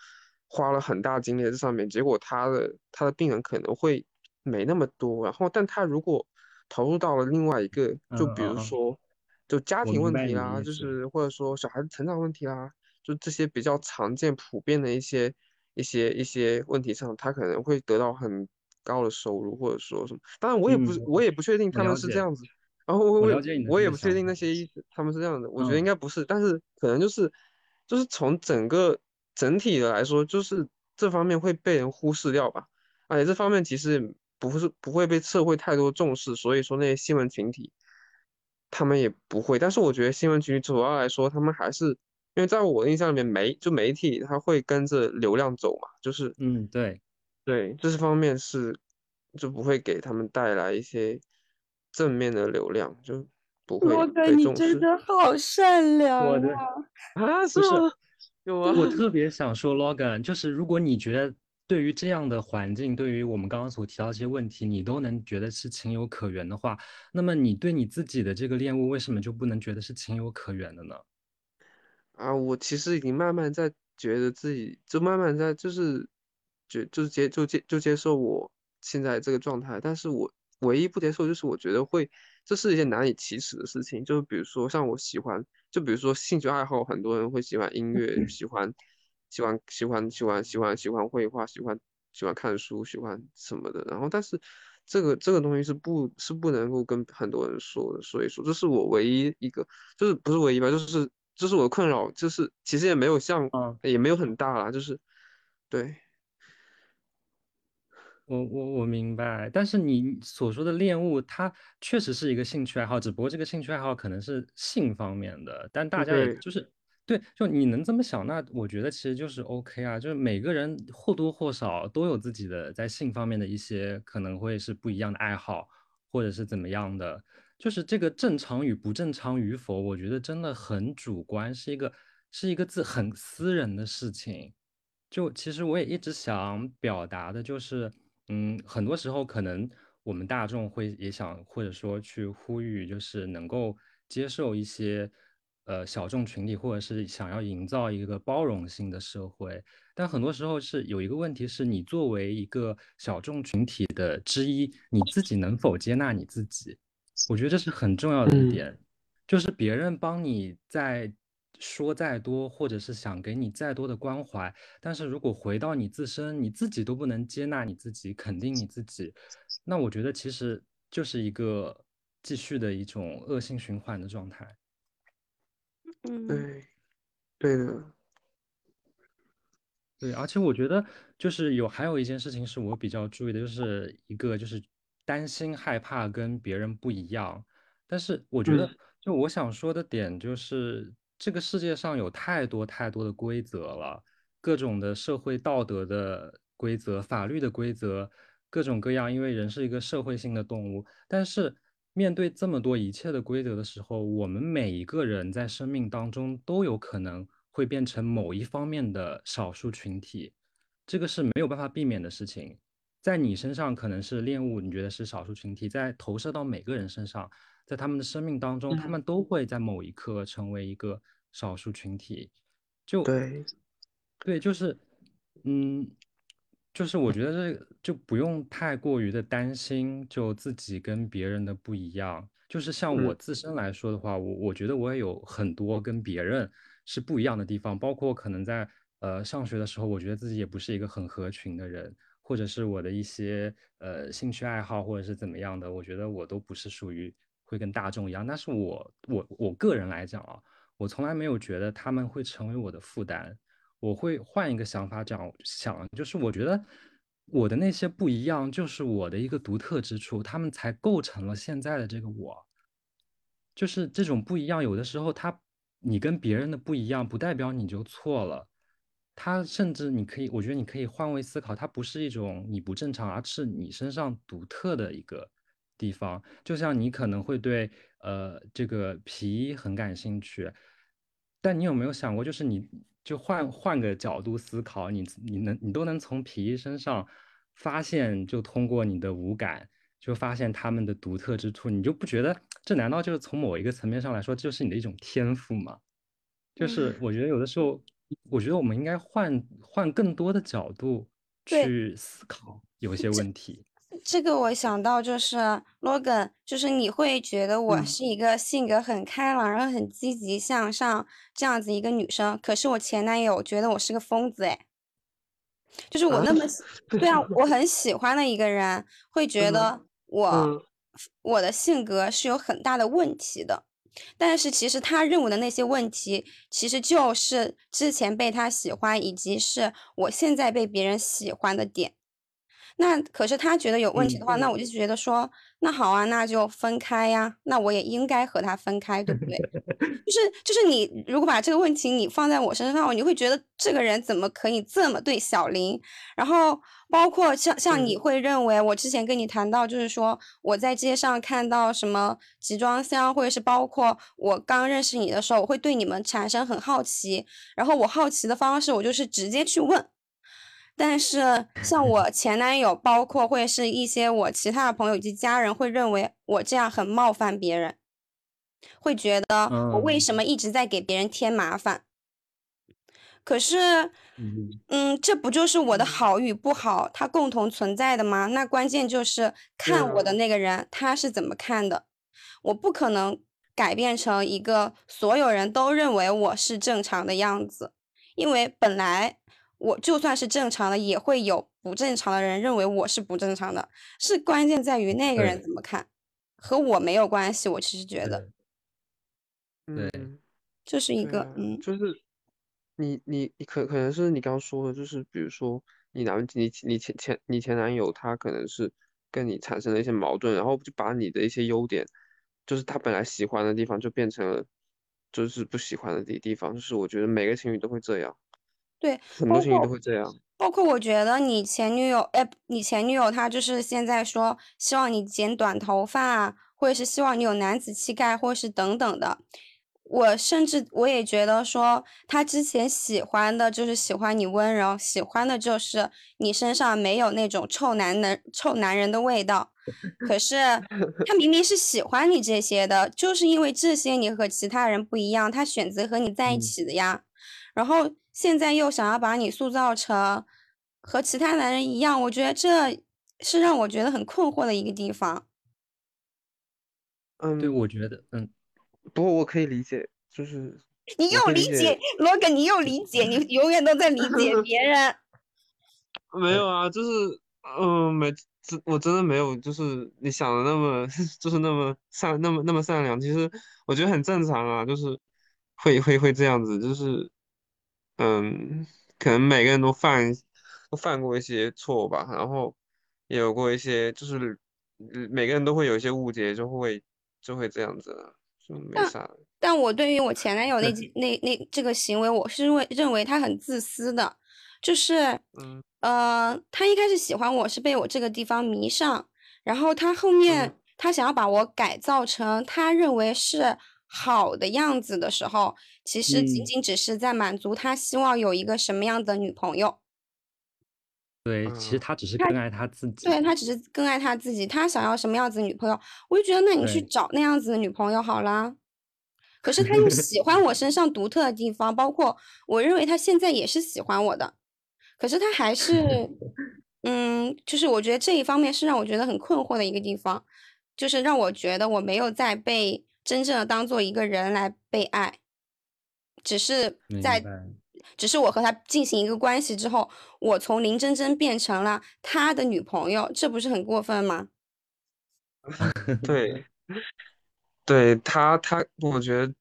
花了很大精力在这上面，结果他的他的病人可能会没那么多。然后，但他如果投入到了另外一个，就比如说。就家庭问题啦，就是或者说小孩子成长问题啦，就这些比较常见、普遍的一些、一些、一些问题上，他可能会得到很高的收入，或者说什么。当然，我也不，我也不确定他们是这样子。然后我我我也不确定那些医生他们是这样的，我觉得应该不是，但是可能就是就是从整个整体的来说，就是这方面会被人忽视掉吧。而且这方面其实不是不会被社会太多重视，所以说那些新闻群体。他们也不会，但是我觉得新闻局主要来说，他们还是因为在我的印象里面，媒就媒体他会跟着流量走嘛，就是嗯，对，对，这是方面是就不会给他们带来一些正面的流量，就不会被重视。你真的好善良啊！啊，是吗？有啊，我 特别想说，Logan，就是如果你觉得对于这样的环境，对于我们刚刚所提到这些问题，你都能觉得是情有可原的话，那么你对你自己的这个恋物，为什么就不能觉得是情有可原的呢？啊，我其实已经慢慢在觉得自己，就慢慢在就是觉就是接就接就接受我现在这个状态，但是我唯一不接受就是我觉得会这是一件难以启齿的事情，就是比如说像我喜欢，就比如说兴趣爱好，很多人会喜欢音乐，喜欢。喜欢喜欢喜欢喜欢喜欢绘画，喜欢喜欢看书，喜欢什么的。然后，但是这个这个东西是不是不能够跟很多人说的。所以说，这是我唯一一个，就是不是唯一吧，就是这是我的困扰，就是其实也没有像，也没有很大啦，就是对。我我我明白，但是你所说的恋物，它确实是一个兴趣爱好，只不过这个兴趣爱好可能是性方面的，但大家也就是。对，就你能这么想，那我觉得其实就是 OK 啊，就是每个人或多或少都有自己的在性方面的一些可能会是不一样的爱好，或者是怎么样的，就是这个正常与不正常与否，我觉得真的很主观，是一个是一个字很私人的事情。就其实我也一直想表达的就是，嗯，很多时候可能我们大众会也想或者说去呼吁，就是能够接受一些。呃，小众群体，或者是想要营造一个包容性的社会，但很多时候是有一个问题，是你作为一个小众群体的之一，你自己能否接纳你自己？我觉得这是很重要的一点，就是别人帮你在说再多，或者是想给你再多的关怀，但是如果回到你自身，你自己都不能接纳你自己，肯定你自己，那我觉得其实就是一个继续的一种恶性循环的状态。嗯，对，对的，对，而且我觉得就是有还有一件事情是我比较注意的，就是一个就是担心害怕跟别人不一样。但是我觉得，就我想说的点就是，这个世界上有太多太多的规则了，各种的社会道德的规则、法律的规则，各种各样。因为人是一个社会性的动物，但是。面对这么多一切的规则的时候，我们每一个人在生命当中都有可能会变成某一方面的少数群体，这个是没有办法避免的事情。在你身上可能是恋物，你觉得是少数群体，在投射到每个人身上，在他们的生命当中，他们都会在某一刻成为一个少数群体。就对，对，就是，嗯。就是我觉得这就不用太过于的担心，就自己跟别人的不一样。就是像我自身来说的话，我我觉得我也有很多跟别人是不一样的地方，包括可能在呃上学的时候，我觉得自己也不是一个很合群的人，或者是我的一些呃兴趣爱好或者是怎么样的，我觉得我都不是属于会跟大众一样。但是我我我个人来讲啊，我从来没有觉得他们会成为我的负担。我会换一个想法讲想，就是我觉得我的那些不一样，就是我的一个独特之处，他们才构成了现在的这个我。就是这种不一样，有的时候他你跟别人的不一样，不代表你就错了。他甚至你可以，我觉得你可以换位思考，它不是一种你不正常，而是你身上独特的一个地方。就像你可能会对呃这个皮衣很感兴趣，但你有没有想过，就是你。就换换个角度思考，你你能你都能从皮衣身上发现，就通过你的五感，就发现他们的独特之处，你就不觉得这难道就是从某一个层面上来说，就是你的一种天赋吗？就是我觉得有的时候，我觉得我们应该换换更多的角度去思考有些问题。这个我想到就是 Logan，就是你会觉得我是一个性格很开朗，然后很积极向上这样子一个女生，可是我前男友觉得我是个疯子，哎，就是我那么对啊，我很喜欢的一个人会觉得我我的性格是有很大的问题的，但是其实他认为的那些问题，其实就是之前被他喜欢，以及是我现在被别人喜欢的点。那可是他觉得有问题的话，那我就觉得说，那好啊，那就分开呀。那我也应该和他分开，对不对？就是就是你如果把这个问题你放在我身上，你会觉得这个人怎么可以这么对小林？然后包括像像你会认为我之前跟你谈到，就是说我在街上看到什么集装箱，或者是包括我刚认识你的时候，我会对你们产生很好奇。然后我好奇的方式，我就是直接去问。但是像我前男友，包括会是一些我其他的朋友以及家人，会认为我这样很冒犯别人，会觉得我为什么一直在给别人添麻烦。可是，嗯，这不就是我的好与不好，它共同存在的吗？那关键就是看我的那个人他是怎么看的。我不可能改变成一个所有人都认为我是正常的样子，因为本来我就算是正常的，也会有不正常的人认为我是不正常的。是关键在于那个人怎么看，和我没有关系。我其实觉得，对，这是一个，嗯，就是。你你你可可能是你刚刚说的，就是比如说你男你你前前你前男友他可能是跟你产生了一些矛盾，然后就把你的一些优点，就是他本来喜欢的地方就变成了就是不喜欢的地地方，就是我觉得每个情侣都会这样，对，很多事情侣都会这样，包括我觉得你前女友哎，你前女友她就是现在说希望你剪短头发，或者是希望你有男子气概，或是等等的。我甚至我也觉得说，他之前喜欢的就是喜欢你温柔，喜欢的就是你身上没有那种臭男人、臭男人的味道。可是他明明是喜欢你这些的，就是因为这些你和其他人不一样，他选择和你在一起的呀。然后现在又想要把你塑造成和其他男人一样，我觉得这是让我觉得很困惑的一个地方。嗯，对，我觉得，嗯。不过我可以理解，就是你又理解罗哥，你又理解，你 永远都在理解别人。没有啊，就是嗯，没真我真的没有，就是你想的那么，就是那么善，那么那么善良。其实我觉得很正常啊，就是会会会这样子，就是嗯，可能每个人都犯都犯过一些错吧，然后也有过一些，就是每个人都会有一些误解，就会就会这样子。但但我对于我前男友那那那这个行为，我是认为认为他很自私的，就是，呃，他一开始喜欢我是被我这个地方迷上，然后他后面他想要把我改造成他认为是好的样子的时候，其实仅仅只是在满足他希望有一个什么样的女朋友。对，其实他只是更爱他自己。对他只是更爱他自己，他想要什么样子的女朋友，我就觉得那你去找那样子的女朋友好啦。可是他又喜欢我 身上独特的地方，包括我认为他现在也是喜欢我的，可是他还是，嗯，就是我觉得这一方面是让我觉得很困惑的一个地方，就是让我觉得我没有在被真正的当做一个人来被爱，只是在。只是我和他进行一个关系之后，我从林真真变成了他的女朋友，这不是很过分吗？对，对他他，我觉得，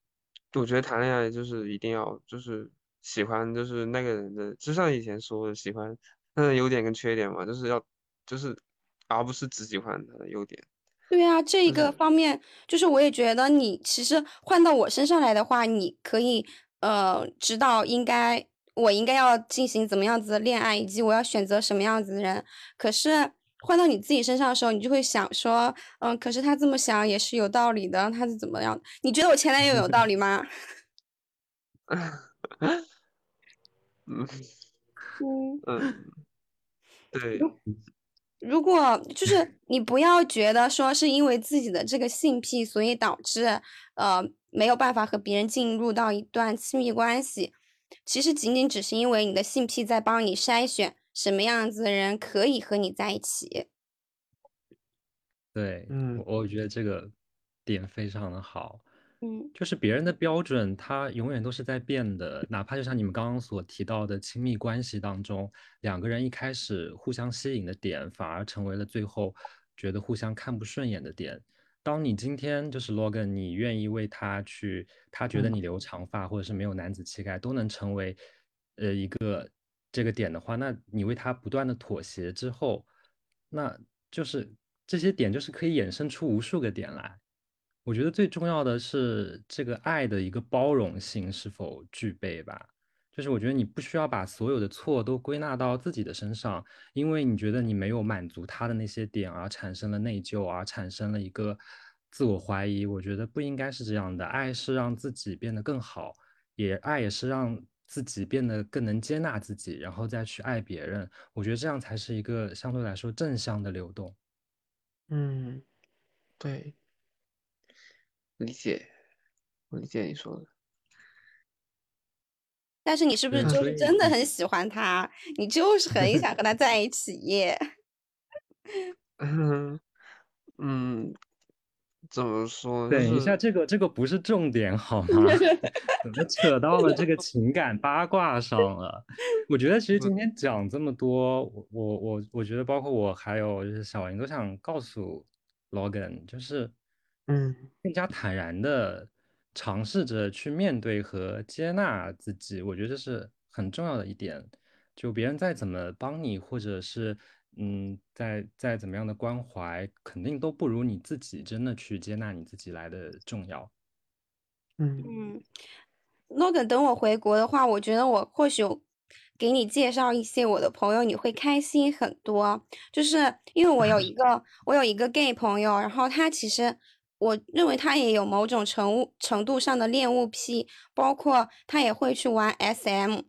我觉得谈恋爱就是一定要就是喜欢就是那个人的，就像以前说的，喜欢他的优点跟缺点嘛，就是要就是而不是只喜欢他的优点。对啊，这一个方面就是我也觉得你其实换到我身上来的话，你可以。呃，知道应该我应该要进行怎么样子的恋爱，以及我要选择什么样子的人。可是换到你自己身上的时候，你就会想说，嗯，可是他这么想也是有道理的，他是怎么样？你觉得我前男友有道理吗？嗯 嗯，对。如果就是 你不要觉得说是因为自己的这个性癖，所以导致呃。没有办法和别人进入到一段亲密关系，其实仅仅只是因为你的性癖在帮你筛选什么样子的人可以和你在一起。对，嗯，我觉得这个点非常的好。嗯，就是别人的标准，它永远都是在变的。哪怕就像你们刚刚所提到的亲密关系当中，两个人一开始互相吸引的点，反而成为了最后觉得互相看不顺眼的点。当你今天就是 Logan，你愿意为他去，他觉得你留长发或者是没有男子气概都能成为，呃一个这个点的话，那你为他不断的妥协之后，那就是这些点就是可以衍生出无数个点来。我觉得最重要的是这个爱的一个包容性是否具备吧。就是我觉得你不需要把所有的错都归纳到自己的身上，因为你觉得你没有满足他的那些点而产生了内疚，而产生了一个自我怀疑。我觉得不应该是这样的，爱是让自己变得更好，也爱也是让自己变得更能接纳自己，然后再去爱别人。我觉得这样才是一个相对来说正向的流动。嗯，对，理解，我理解你说的。但是你是不是就是真的很喜欢他？你就是很想和他在一起耶？嗯嗯。怎么说？等一下，这个这个不是重点好吗？怎么扯到了这个情感八卦上了？我觉得其实今天讲这么多，我我我我觉得包括我还有就是小林都想告诉 Logan，就是嗯，更加坦然的尝试着去面对和接纳自己，我觉得这是很重要的一点。就别人再怎么帮你，或者是。嗯，再再怎么样的关怀，肯定都不如你自己真的去接纳你自己来的重要。嗯嗯，Logan，等我回国的话，我觉得我或许给你介绍一些我的朋友，你会开心很多。就是因为我有一个 我有一个 gay 朋友，然后他其实我认为他也有某种程程度上的恋物癖，包括他也会去玩 SM。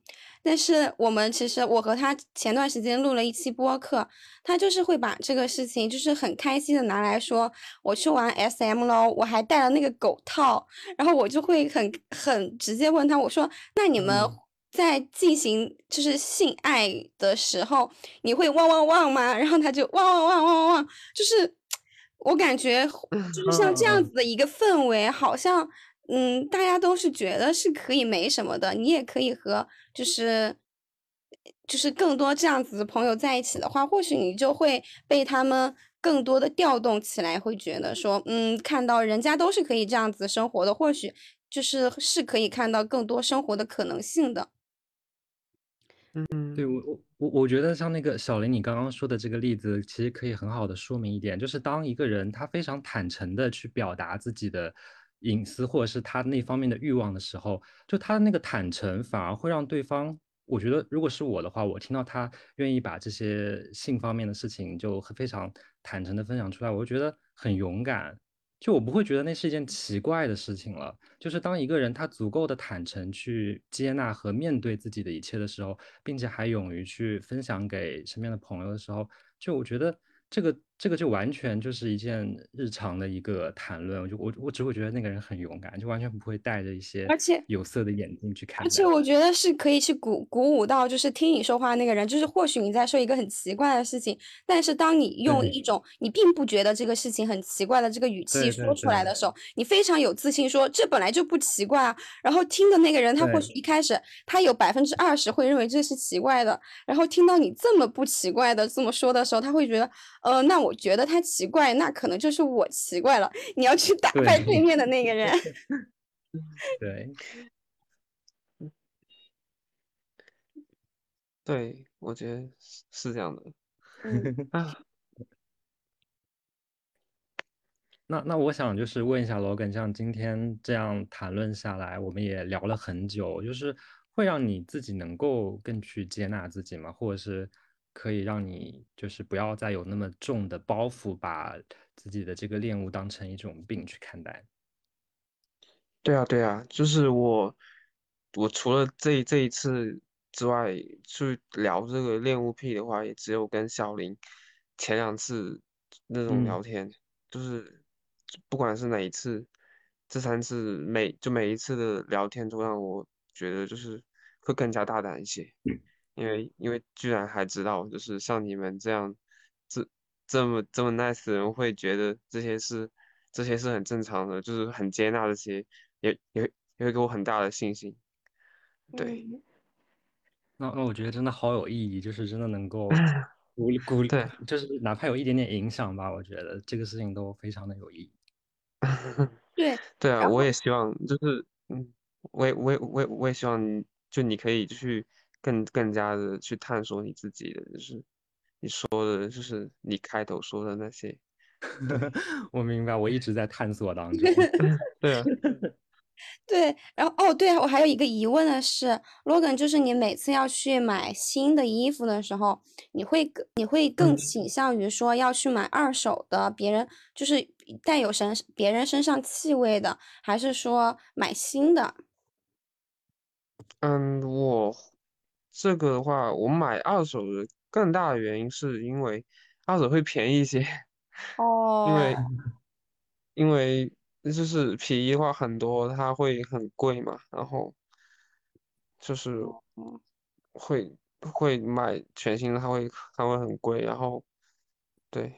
但是我们其实，我和他前段时间录了一期播客，他就是会把这个事情就是很开心的拿来说，我去玩 SM 喽，我还带了那个狗套，然后我就会很很直接问他，我说，那你们在进行就是性爱的时候，你会汪汪汪吗？然后他就汪汪汪汪汪汪，就是我感觉就是像这样子的一个氛围，好像。嗯，大家都是觉得是可以没什么的，你也可以和就是就是更多这样子的朋友在一起的话，或许你就会被他们更多的调动起来，会觉得说，嗯，看到人家都是可以这样子生活的，或许就是是可以看到更多生活的可能性的。嗯，对我我我觉得像那个小林你刚刚说的这个例子，其实可以很好的说明一点，就是当一个人他非常坦诚的去表达自己的。隐私或者是他那方面的欲望的时候，就他的那个坦诚，反而会让对方，我觉得如果是我的话，我听到他愿意把这些性方面的事情就非常坦诚的分享出来，我就觉得很勇敢，就我不会觉得那是一件奇怪的事情了。就是当一个人他足够的坦诚去接纳和面对自己的一切的时候，并且还勇于去分享给身边的朋友的时候，就我觉得。这个这个就完全就是一件日常的一个谈论，我就我我只会觉得那个人很勇敢，就完全不会带着一些而且有色的眼睛去看。而且我觉得是可以去鼓鼓舞到，就是听你说话那个人，就是或许你在说一个很奇怪的事情，但是当你用一种你并不觉得这个事情很奇怪的这个语气说出来的时候，你非常有自信说这本来就不奇怪啊。然后听的那个人他或许一开始他有百分之二十会认为这是奇怪的，然后听到你这么不奇怪的这么说的时候，他会觉得。呃，那我觉得他奇怪，那可能就是我奇怪了。你要去打败对面的那个人。对，对，我觉得是这样的。啊，那那我想就是问一下 Logan，像今天这样谈论下来，我们也聊了很久，就是会让你自己能够更去接纳自己吗？或者是？可以让你就是不要再有那么重的包袱，把自己的这个恋物当成一种病去看待。对啊，对啊，就是我，我除了这这一次之外，去聊这个恋物癖的话，也只有跟小林前两次那种聊天，就是不管是哪一次，这三次每就每一次的聊天都让我觉得就是会更加大胆一些。因为因为居然还知道，就是像你们这样，这这么这么 nice 的人会觉得这些是这些是很正常的，就是很接纳这些，也也也会给我很大的信心。对，那那我觉得真的好有意义，就是真的能够鼓 励鼓励，对，就是哪怕有一点点影响吧，我觉得这个事情都非常的有意义。对对啊，我也希望就是嗯，我也我也我也我也希望就你可以去。更更加的去探索你自己的，就是你说的，就是你开头说的那些。我明白，我一直在探索当中。对啊，对，然后哦，对我还有一个疑问的是，Logan，就是你每次要去买新的衣服的时候，你会你会更倾向于说要去买二手的，别人就是带有身别人身上气味的，还是说买新的？嗯，我。这个的话，我买二手的更大的原因是因为二手会便宜一些。哦。因为因为就是皮衣的话很多，它会很贵嘛，然后就是会会买全新的，它会它会很贵，然后对。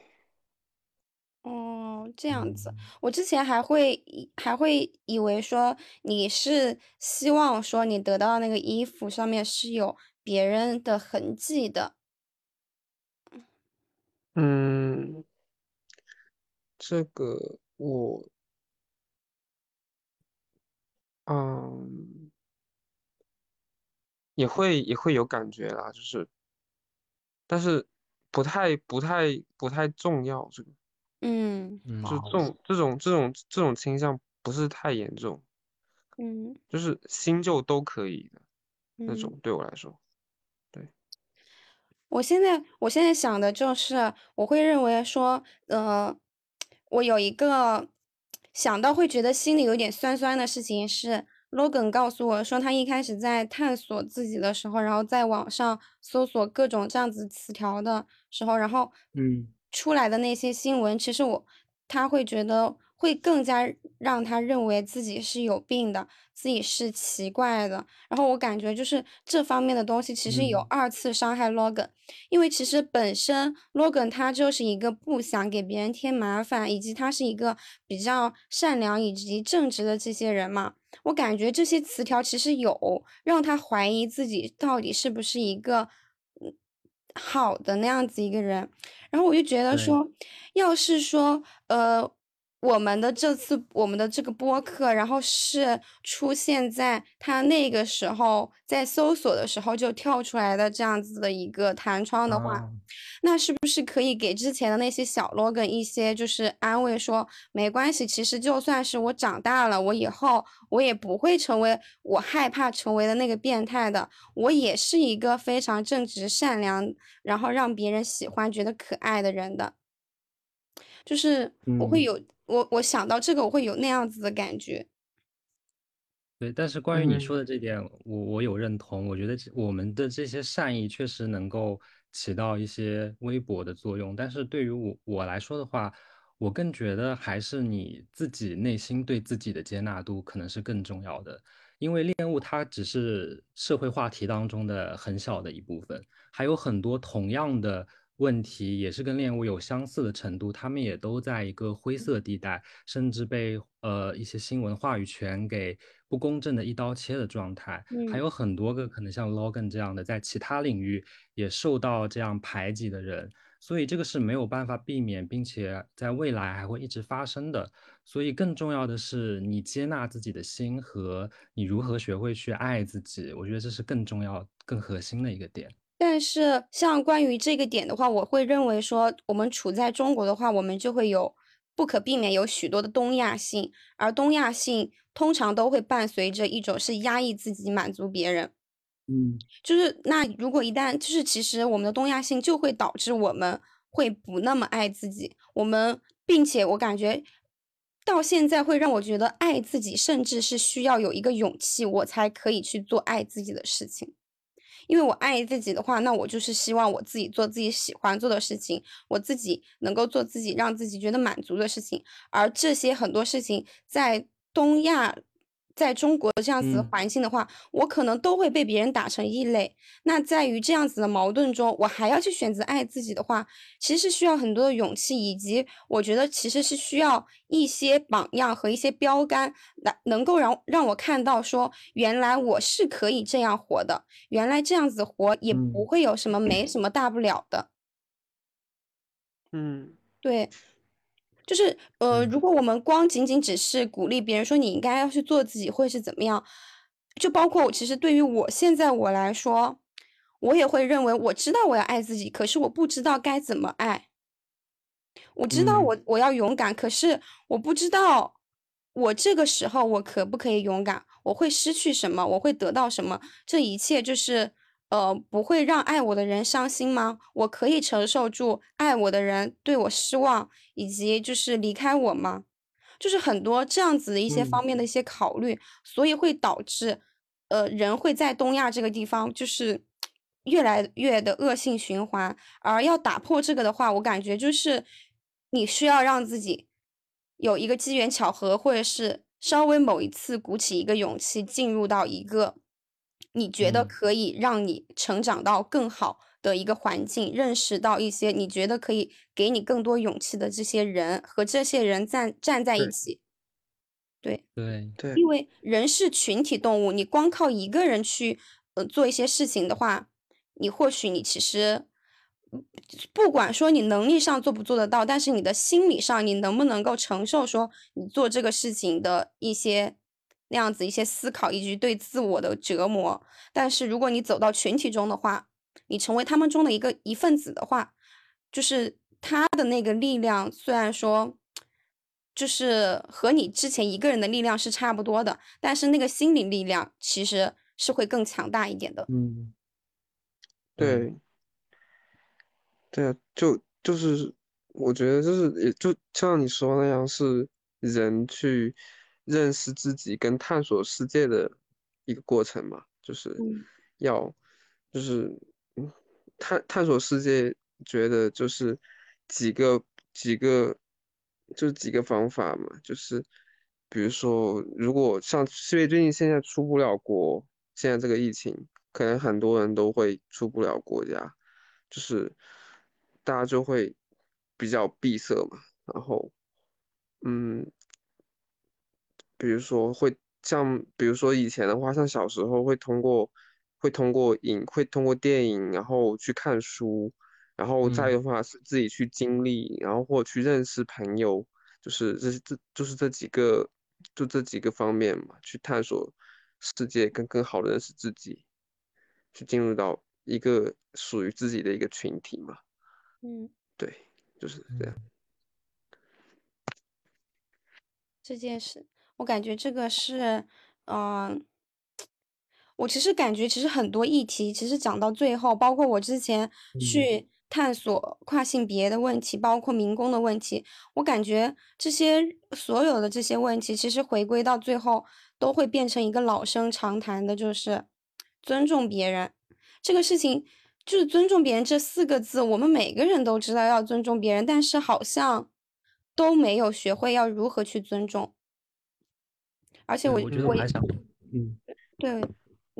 哦，这样子，我之前还会还会以为说你是希望说你得到那个衣服上面是有别人的痕迹的。嗯，这个我，嗯，也会也会有感觉啦，就是，但是不太不太不太重要这个。嗯，就这种这种这种这种倾向不是太严重，嗯，就是新旧都可以的那种，对我来说，对。我现在我现在想的就是，我会认为说，呃，我有一个想到会觉得心里有点酸酸的事情是，Logan 告诉我说，他一开始在探索自己的时候，然后在网上搜索各种这样子词条的时候，然后，嗯。出来的那些新闻，其实我他会觉得会更加让他认为自己是有病的，自己是奇怪的。然后我感觉就是这方面的东西，其实有二次伤害 Logan，因为其实本身 Logan 他就是一个不想给别人添麻烦，以及他是一个比较善良以及正直的这些人嘛。我感觉这些词条其实有让他怀疑自己到底是不是一个好的那样子一个人。然后我就觉得说，要是说，呃，我们的这次我们的这个播客，然后是出现在他那个时候在搜索的时候就跳出来的这样子的一个弹窗的话，那是不是可以给之前的那些小 logan 一些就是安慰，说没关系，其实就算是我长大了，我以后我也不会成为我害怕成为的那个变态的，我也是一个非常正直善良，然后让别人喜欢、觉得可爱的人的，就是我会有。我我想到这个，我会有那样子的感觉。对，但是关于你说的这点，我我有认同。我觉得我们的这些善意确实能够起到一些微薄的作用。但是对于我我来说的话，我更觉得还是你自己内心对自己的接纳度可能是更重要的。因为恋物它只是社会话题当中的很小的一部分，还有很多同样的。问题也是跟恋物有相似的程度，他们也都在一个灰色地带，甚至被呃一些新闻话语权给不公正的一刀切的状态。还有很多个可能像 Logan 这样的，在其他领域也受到这样排挤的人，所以这个是没有办法避免，并且在未来还会一直发生的。所以更重要的是你接纳自己的心和你如何学会去爱自己，我觉得这是更重要、更核心的一个点。但是，像关于这个点的话，我会认为说，我们处在中国的话，我们就会有不可避免有许多的东亚性，而东亚性通常都会伴随着一种是压抑自己、满足别人。嗯，就是那如果一旦就是其实我们的东亚性就会导致我们会不那么爱自己，我们并且我感觉到现在会让我觉得爱自己，甚至是需要有一个勇气，我才可以去做爱自己的事情。因为我爱自己的话，那我就是希望我自己做自己喜欢做的事情，我自己能够做自己让自己觉得满足的事情，而这些很多事情在东亚。在中国这样子的环境的话，我可能都会被别人打成异类。那在于这样子的矛盾中，我还要去选择爱自己的话，其实是需要很多的勇气，以及我觉得其实是需要一些榜样和一些标杆来能够让让我看到说，原来我是可以这样活的，原来这样子活也不会有什么没什么大不了的。嗯，对。就是呃，如果我们光仅仅只是鼓励别人说你应该要去做自己，会是怎么样？就包括我，其实对于我现在我来说，我也会认为我知道我要爱自己，可是我不知道该怎么爱。我知道我我要勇敢，可是我不知道我这个时候我可不可以勇敢？我会失去什么？我会得到什么？这一切就是。呃，不会让爱我的人伤心吗？我可以承受住爱我的人对我失望，以及就是离开我吗？就是很多这样子的一些方面的一些考虑，所以会导致，呃，人会在东亚这个地方就是越来越的恶性循环。而要打破这个的话，我感觉就是你需要让自己有一个机缘巧合，或者是稍微某一次鼓起一个勇气，进入到一个你觉得可以让你成长到更好的一个环境，认识到一些你觉得可以给你更多勇气的这些人，和这些人站站在一起。对。对。对，因为人是群体动物，你光靠一个人去呃做一些事情的话，你或许你其实不管说你能力上做不做得到，但是你的心理上你能不能够承受说你做这个事情的一些那样子一些思考以及对自我的折磨。但是如果你走到群体中的话，你成为他们中的一个一份子的话，就是他的那个力量虽然说。就是和你之前一个人的力量是差不多的，但是那个心理力量其实是会更强大一点的。嗯，对，对啊，就就是我觉得就是也就像你说那样，是人去认识自己跟探索世界的一个过程嘛，就是要就是探探索世界，觉得就是几个几个。就几个方法嘛，就是比如说，如果像因为最近现在出不了国，现在这个疫情，可能很多人都会出不了国家，就是大家就会比较闭塞嘛。然后，嗯，比如说会像，比如说以前的话，像小时候会通过会通过影会通过电影，然后去看书。然后再的话是自己去经历，然后或去认识朋友，就是这这就是这几个，就这几个方面嘛，去探索世界，更更好的认识自己，去进入到一个属于自己的一个群体嘛。嗯，对，就是这样。这件事，我感觉这个是，嗯。我其实感觉，其实很多议题，其实讲到最后，包括我之前去探索跨性别的问题，包括民工的问题，我感觉这些所有的这些问题，其实回归到最后，都会变成一个老生常谈的，就是尊重别人这个事情，就是尊重别人这四个字，我们每个人都知道要尊重别人，但是好像都没有学会要如何去尊重，而且我我觉得我还想，嗯，对。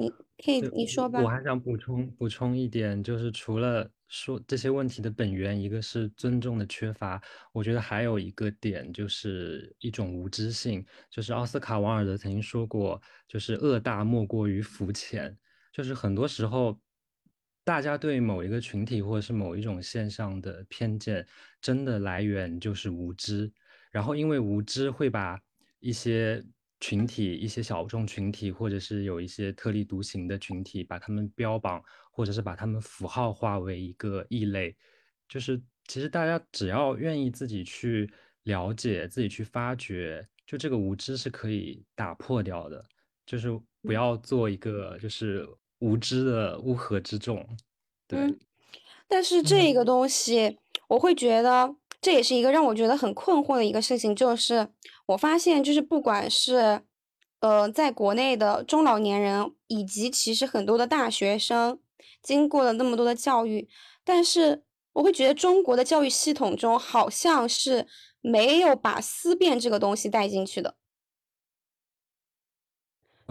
你可以你说吧。我还想补充补充一点，就是除了说这些问题的本源，一个是尊重的缺乏，我觉得还有一个点就是一种无知性。就是奥斯卡·王尔德曾经说过，就是恶大莫过于肤浅。就是很多时候，大家对某一个群体或者是某一种现象的偏见，真的来源就是无知。然后因为无知会把一些。群体一些小众群体，或者是有一些特立独行的群体，把他们标榜，或者是把他们符号化为一个异类。就是其实大家只要愿意自己去了解，自己去发掘，就这个无知是可以打破掉的。就是不要做一个就是无知的乌合之众。对。但是这个东西，我会觉得。这也是一个让我觉得很困惑的一个事情，就是我发现，就是不管是，呃，在国内的中老年人，以及其实很多的大学生，经过了那么多的教育，但是我会觉得中国的教育系统中好像是没有把思辨这个东西带进去的，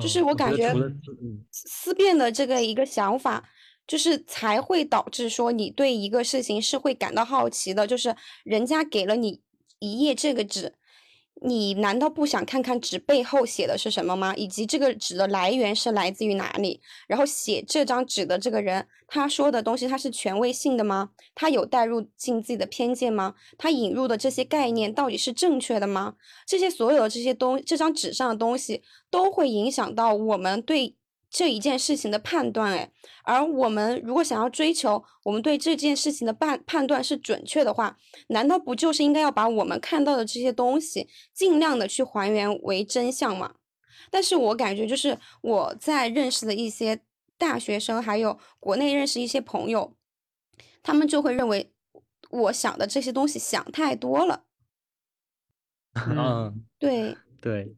就是我感觉思辨的这个一个想法。就是才会导致说你对一个事情是会感到好奇的，就是人家给了你一页这个纸，你难道不想看看纸背后写的是什么吗？以及这个纸的来源是来自于哪里？然后写这张纸的这个人，他说的东西他是权威性的吗？他有带入进自己的偏见吗？他引入的这些概念到底是正确的吗？这些所有的这些东，这张纸上的东西都会影响到我们对。这一件事情的判断，哎，而我们如果想要追求我们对这件事情的判判断是准确的话，难道不就是应该要把我们看到的这些东西尽量的去还原为真相吗？但是我感觉就是我在认识的一些大学生，还有国内认识一些朋友，他们就会认为我想的这些东西想太多了。嗯，对对。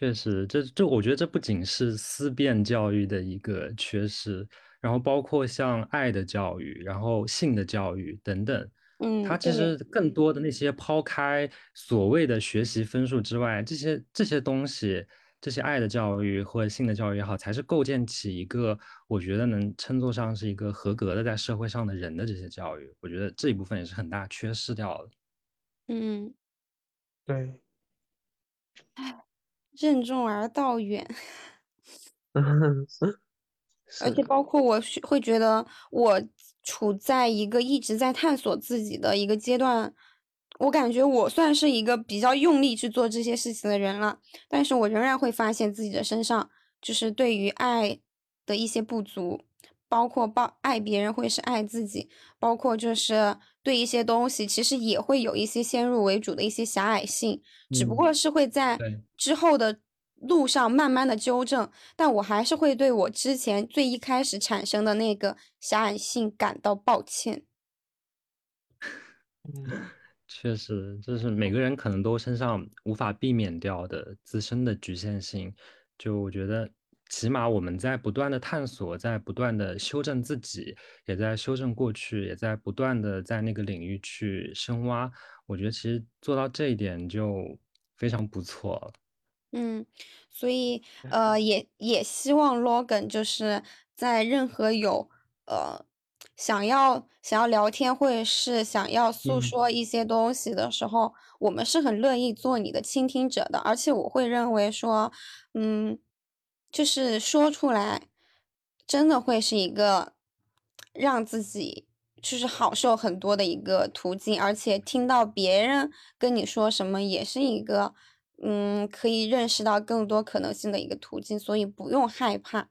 确实，这这我觉得这不仅是思辨教育的一个缺失，然后包括像爱的教育，然后性的教育等等，嗯，它其实更多的那些抛开所谓的学习分数之外，这些这些东西，这些爱的教育或者性的教育也好，才是构建起一个我觉得能称作上是一个合格的在社会上的人的这些教育，我觉得这一部分也是很大缺失掉的。嗯，对。唉。任重而道远，而且包括我会觉得我处在一个一直在探索自己的一个阶段，我感觉我算是一个比较用力去做这些事情的人了，但是我仍然会发现自己的身上就是对于爱的一些不足，包括包爱别人会是爱自己，包括就是对一些东西其实也会有一些先入为主的一些狭隘性。只不过是会在之后的路上慢慢的纠正，但我还是会对我之前最一开始产生的那个狭隘性感到抱歉。确实，就是每个人可能都身上无法避免掉的自身的局限性。就我觉得，起码我们在不断的探索，在不断的修正自己，也在修正过去，也在不断的在那个领域去深挖。我觉得其实做到这一点就非常不错。嗯，所以呃，也也希望 Logan 就是在任何有呃想要想要聊天或者是想要诉说一些东西的时候，我们是很乐意做你的倾听者的。而且我会认为说，嗯，就是说出来，真的会是一个让自己。就是好受很多的一个途径，而且听到别人跟你说什么，也是一个，嗯，可以认识到更多可能性的一个途径，所以不用害怕，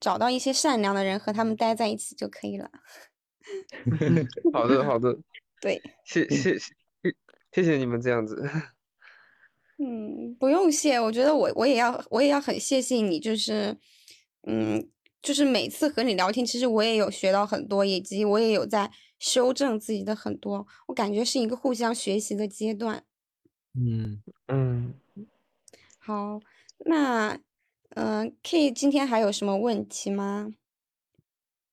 找到一些善良的人和他们待在一起就可以了。好的，好的，对，谢谢谢谢谢你们这样子。嗯，不用谢，我觉得我我也要我也要很谢谢你，就是，嗯。就是每次和你聊天，其实我也有学到很多，以及我也有在修正自己的很多。我感觉是一个互相学习的阶段。嗯嗯，好，那嗯，K 今天还有什么问题吗？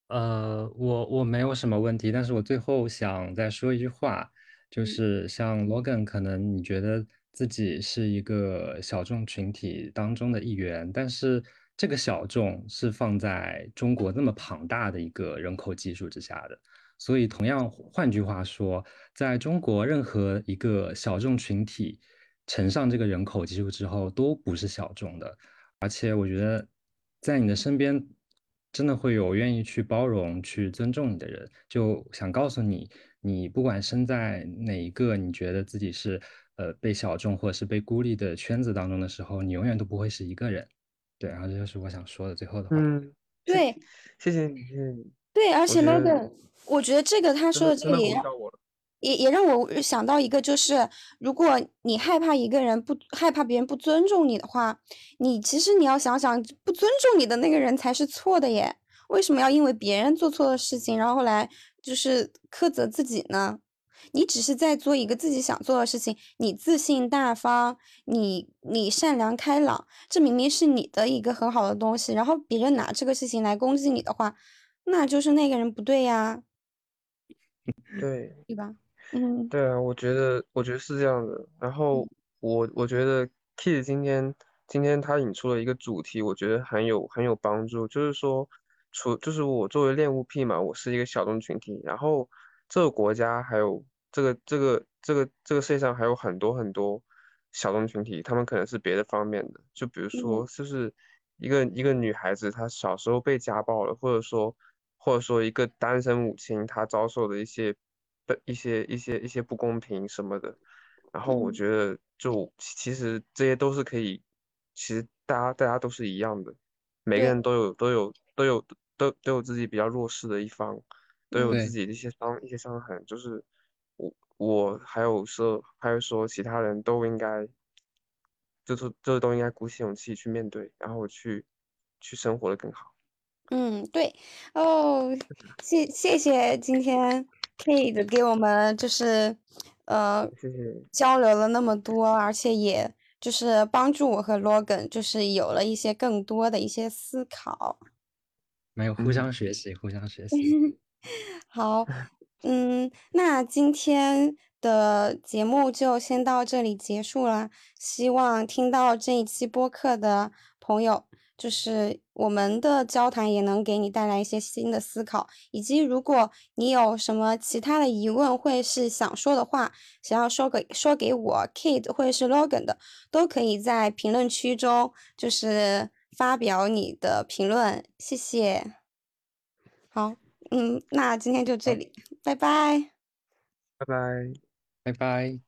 呃，我我没有什么问题，但是我最后想再说一句话，就是像 Logan，可能你觉得自己是一个小众群体当中的一员，但是。这个小众是放在中国那么庞大的一个人口基数之下的，所以同样，换句话说，在中国任何一个小众群体乘上这个人口基数之后，都不是小众的。而且，我觉得在你的身边，真的会有愿意去包容、去尊重你的人。就想告诉你，你不管身在哪一个你觉得自己是呃被小众或者是被孤立的圈子当中的时候，你永远都不会是一个人。对，然后这就是我想说的最后的话。嗯，对，谢谢你，谢谢你。对，而且 Logan，我觉得这个他说的这个也也也让我想到一个，就是如果你害怕一个人不害怕别人不尊重你的话，你其实你要想想，不尊重你的那个人才是错的耶。为什么要因为别人做错了事情，然后来就是苛责自己呢？你只是在做一个自己想做的事情，你自信大方，你你善良开朗，这明明是你的一个很好的东西。然后别人拿这个事情来攻击你的话，那就是那个人不对呀，对对吧？嗯，对啊，我觉得我觉得是这样的。然后我我觉得 Kid 今天今天他引出了一个主题，我觉得很有很有帮助，就是说，除就是我作为恋物癖嘛，我是一个小众群体，然后这个国家还有。这个这个这个这个世界上还有很多很多小众群体，他们可能是别的方面的，就比如说，就是一个一个女孩子，她小时候被家暴了，或者说或者说一个单身母亲，她遭受的一些的一些一些一些不公平什么的，然后我觉得就其实这些都是可以，其实大家大家都是一样的，每个人都有都有都有都都有自己比较弱势的一方，都有自己的一些伤一些伤痕，就是。我我还有说，还有说，其他人都应该，就是这都应该鼓起勇气去面对，然后去去生活的更好。嗯，对哦，谢谢谢今天 Kate 给我们就是呃，谢谢交流了那么多，而且也就就是帮助我和 Logan 就是有了一些更多的一些思考。没有，互相学习，互相学习。好，嗯，那今天的节目就先到这里结束了。希望听到这一期播客的朋友。就是我们的交谈也能给你带来一些新的思考，以及如果你有什么其他的疑问，或是想说的话，想要说给说给我 Kid 或者是 Logan 的，都可以在评论区中就是发表你的评论，谢谢。好，嗯，那今天就这里，拜拜，拜拜，拜拜。